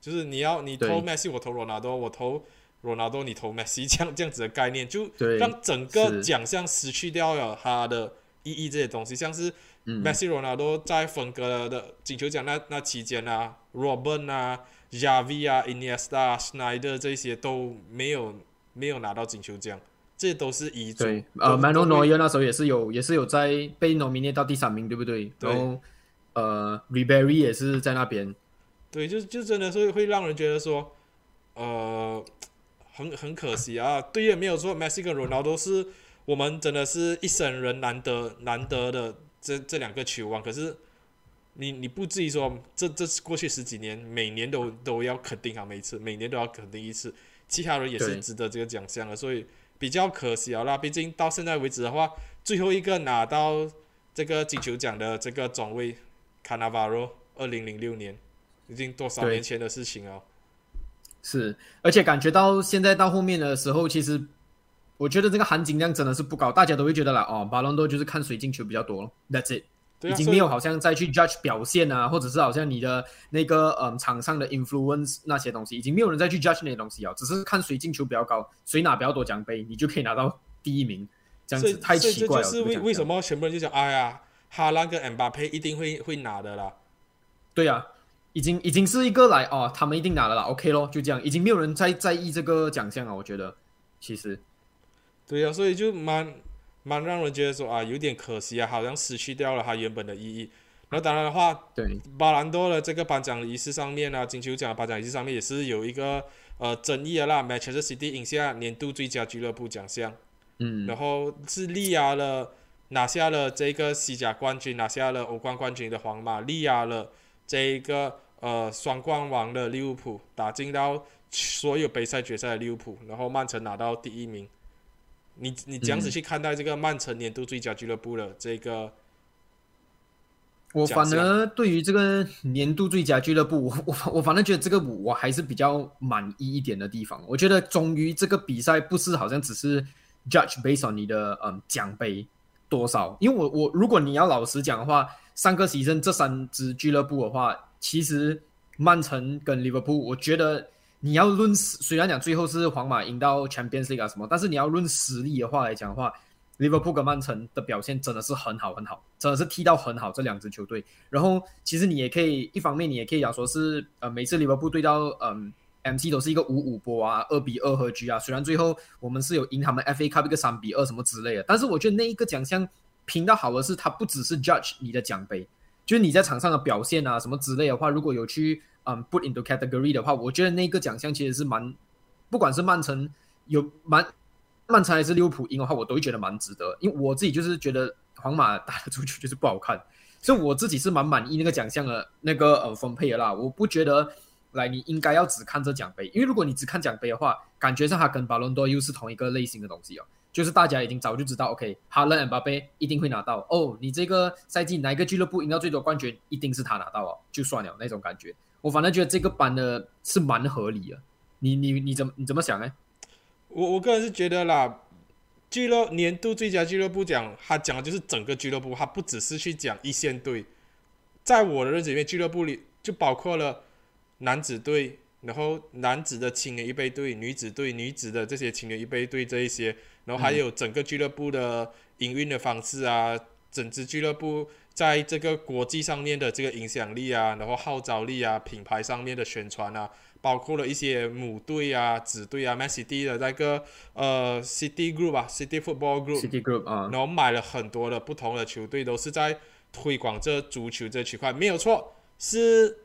就是你要你投对 Messi，我投罗纳多，我投罗纳多，你投 Messi，[LAUGHS] 这样这样子的概念，就让整个奖项失去掉了它的意义。这些东西，像是嗯 Messi、罗纳多在分割的金球奖那那期间啊，Robin 啊、Javi 啊、Iniesta、Schneider 这些都没有没有拿到金球奖，这都是遗嘱。对，呃都，Mano 都会 Neuer 那时候也是有，也是有在被 nominate 到第三名，对不对？对然后呃，Ribery 也是在那边，对，就就真的是会让人觉得说，呃，很很可惜啊。对，也没有说 Messi 跟 Ronaldo 是我们真的是一生人难得难得的这这两个球王，可是你你不至于说这这过去十几年每年都都要肯定他们一次，每年都要肯定一次，其他人也是值得这个奖项的，所以比较可惜啊那。毕竟到现在为止的话，最后一个拿到这个金球奖的这个总卫 Cannavaro，二零零六年。已经多少年前的事情了？是，而且感觉到现在到后面的时候，其实我觉得这个含金量真的是不高，大家都会觉得啦，哦，巴隆多就是看谁进球比较多咯 That's it，、对啊，已经没有好像再去 judge 表现啊，或者是好像你的那个嗯场上的 influence 那些东西，已经没有人再去 judge 那些东西啊，只是看谁进球比较高，谁拿比较多奖杯，你就可以拿到第一名，这样子太奇怪了。这就是为为什么全部人就讲，哎呀，哈兰跟 M 巴佩一定会会拿的啦。对啊，已经已经是一个来哦，他们一定拿了啦，OK 咯，就这样，已经没有人再在意这个奖项了，我觉得其实对呀、所以就蛮蛮让人觉得说啊，有点可惜啊，好像失去掉了它原本的意义。然后当然的话，对巴兰多的这个颁奖仪式上面啊，金球奖的颁奖仪式上面也是有一个呃争议的啦，Manchester City 赢下年度最佳俱乐部奖项。嗯然后是力压了拿下了这个西甲冠军，拿下了欧冠冠军的皇马，力压了这一个呃双冠王的利物浦，打进到所有杯赛决赛的利物浦，然后曼城拿到第一名。你你这样子嗯去看待这个曼城年度最佳俱乐部的这个，我反而对于这个年度最佳俱乐部，[LAUGHS] 我我我反正觉得这个我还是比较满意一点的地方。我觉得终于这个比赛不是好像只是 judge based on 你的嗯奖杯多少，因为我我如果你要老实讲的话，三个席位这三支俱乐部的话，其实曼城跟利物浦，我觉得你要论虽然讲最后是皇马赢到 Champions League 啊什么，但是你要论实力的话来讲的话。利物浦跟曼城的表现真的是很好很好，真的是踢到很好这两支球队。然后其实你也可以一方面你也可以讲说是呃每次利物浦对到嗯 MC 都是一个五五波啊，二比二和局啊。虽然最后我们是有赢他们 FA Cup 一个三比二什么之类的，但是我觉得那一个奖项评到好的是它不只是 judge 你的奖杯，就是你在场上的表现啊什么之类的话，如果有去嗯 put into category 的话，我觉得那个奖项其实是蛮，不管是曼城有蛮。曼城还是利物浦赢的话，我都会觉得蛮值得，因为我自己就是觉得皇马打的足球就是不好看，所以我自己是蛮满意那个奖项的那个呃分配的啦。我不觉得来你应该要只看这奖杯，因为如果你只看奖杯的话，感觉上它跟巴伦多又是同一个类型的东西哦，就是大家已经早就知道，OK，哈伦、恩巴贝一定会拿到哦，你这个赛季哪一个俱乐部赢到最多冠军，一定是他拿到哦，就算了那种感觉。我反正觉得这个班的是蛮合理的，你你你怎么你怎么想呢？我我个人是觉得啦，俱乐年度最佳俱乐部奖，它讲的就是整个俱乐部，它不只是去讲一线队。在我的认知里面，俱乐部里就包括了男子队，然后男子的青年预备队、女子队、女子的这些青年预备队这一些，然后还有整个俱乐部的营运的方式啊，整支俱乐部在这个国际上面的这个影响力啊，然后号召力啊，品牌上面的宣传啊，包括了一些母队啊、子队啊，Man City 的那个呃 City Group 啊，City Football Group，City Group 啊、然后买了很多的不同的球队，都是在推广这足球这区块，没有错，是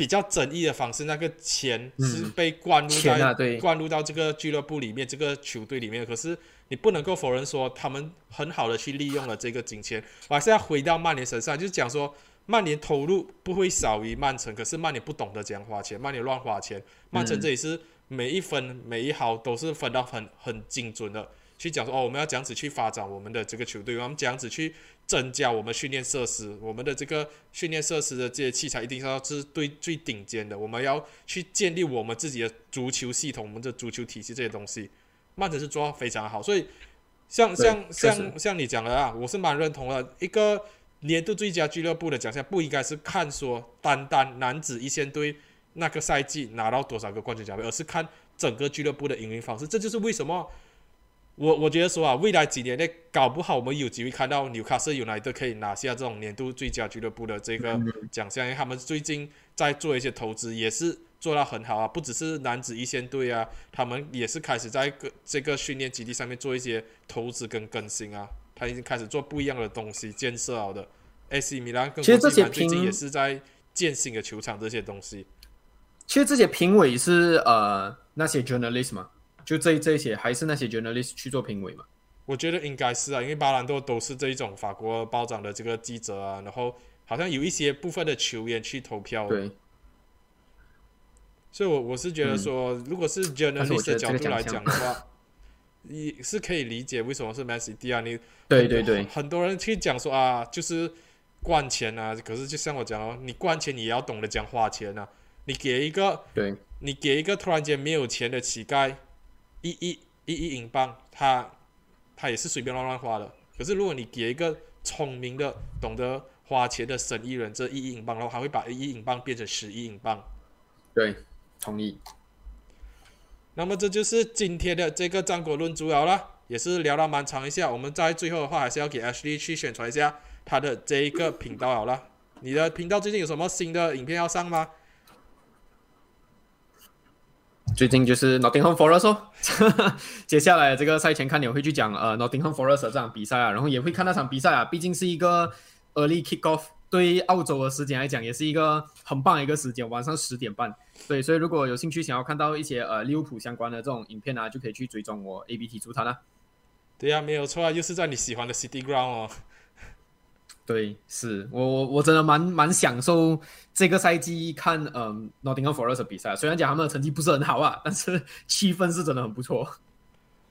比较争议的方式。那个钱是被灌入在灌入到这个俱乐部里面，这个球队里面。可是你不能够否认说，他们很好的去利用了这个金钱。我还是要回到曼联身上，就是讲说，曼联投入不会少于曼城，可是曼联不懂得怎样花钱，曼联乱花钱。曼城这里是每一分每一毫都是分到很很精准的。去讲说哦，我们要这样子去发展我们的这个球队，我们这样子去增加我们训练设施，我们的这个训练设施的这些器材一定要是最最顶尖的。我们要去建立我们自己的足球系统，我们的足球体系这些东西，曼城是做到非常好。所以像像像像你讲的啊，我是蛮认同的。一个年度最佳俱乐部的奖项不应该是看说单单男子一线队那个赛季拿到多少个冠军奖杯，而是看整个俱乐部的营运方式。这就是为什么。我我觉得说啊，未来几年内搞不好我们有机会看到纽卡斯尤莱特可以拿下这种年度最佳俱乐部的这个奖项，因为他们最近在做一些投资，也是做到很好啊。不只是男子一线队啊，他们也是开始在个这个训练基地上面做一些投资跟更新啊。他已经开始做不一样的东西，建设好的。AC 米兰跟国际米最近也是在建新的球场这些东西。其实这些评委是呃那些 journalist 吗？就这这些，还是那些 journalist 去做评委嘛？我觉得应该是啊，因为巴兰多都是这一种法国包长的这个记者啊，然后好像有一些部分的球员去投票。对。所以，我我是觉得说，如果是 journalist 的角度来讲的话，也是可以理解为什么是 Messi 第二。你对对对，很多人去讲说啊，就是灌钱啊，可是就像我讲哦，你灌钱你也要懂得讲花钱啊，你给一个，对，你给一个突然间没有钱的乞丐。一亿一亿英镑，他他也是随便乱乱花的。可是如果你给一个聪明的、懂得花钱的生意人，这一亿英镑然后，还会把一亿英镑变成十亿英镑。对，同意。那么这就是今天的这个战国论主要了，也是聊了蛮长一下。我们在最后的话，还是要给 Ashley 去宣传一下他的这一个频道好了。你的频道最近有什么新的影片要上吗？最近就是 Nottingham Forest 哦，[LAUGHS] 接下来这个赛前看点会去讲呃 Nottingham Forest 这场比赛啊，然后也会看那场比赛啊，毕竟是一个 early kick off，对澳洲的时间来讲也是一个很棒的一个时间，晚上十点半。对，所以如果有兴趣想要看到一些呃利物浦相关的这种影片啊，就可以去追踪我 ABT 主团啊。对呀，没有错啊，又是在你喜欢的 City Ground 哦。对，是我我我真的蛮蛮享受这个赛季看嗯 Nottingham Forest 比赛，虽然讲他们的成绩不是很好啊，但是气氛是真的很不错。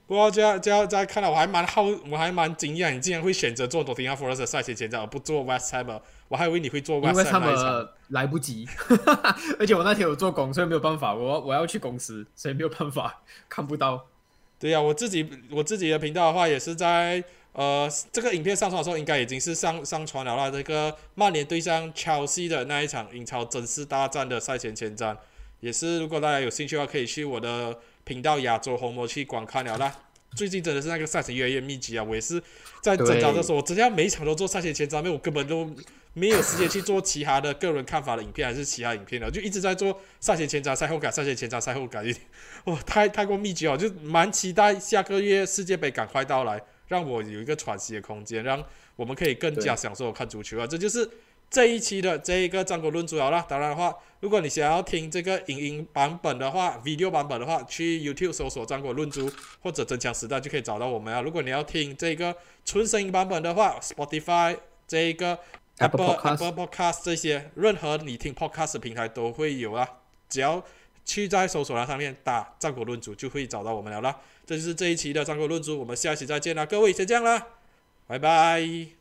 不过这样这样在看到我还蛮好，我还蛮惊讶，你竟然会选择做 Nottingham Forest 赛前前瞻，而不做 West Ham。我还以为你会做 West Ham。因为他们来不及，[LAUGHS] 而且我那天有做工，所以没有办法。我我要去公司，所以没有办法看不到。对呀，我自己我自己的频道的话也是在。呃，这个影片上传的时候，应该已经是上上传了啦。这个曼联对上切尔西的那一场英超真实大战的赛前前瞻，也是如果大家有兴趣的话，可以去我的频道亚洲红魔去观看了啦。最近真的是那个赛程越来越密集啊！我也是在挣扎的时候，我真的要每场都做赛前前瞻，因为我根本都没有时间去做其他的个人看法的影片，还是其他影片了，就一直在做赛前前瞻、赛后感、赛前前瞻、赛后感，[LAUGHS] 哇，太太过密集了，就蛮期待下个月世界杯赶快到来。让我有一个喘息的空间，让我们可以更加享受看足球啊！这就是这一期的这一个战国论主好了。当然的话，如果你想要听这个影音版本的话，video 版本的话，去 YouTube 搜索“战国论足”或者“增强时代”就可以找到我们啊。如果你要听这个纯声音版本的话，Spotify 这一个 Apple Apple Podcast 这些任何你听 Podcast 平台都会有啊。只要去在搜索栏上面打“战国论足”就会找到我们了啦。这就是这一期的《战国论珠》，我们下期再见了，各位先这样了，拜拜。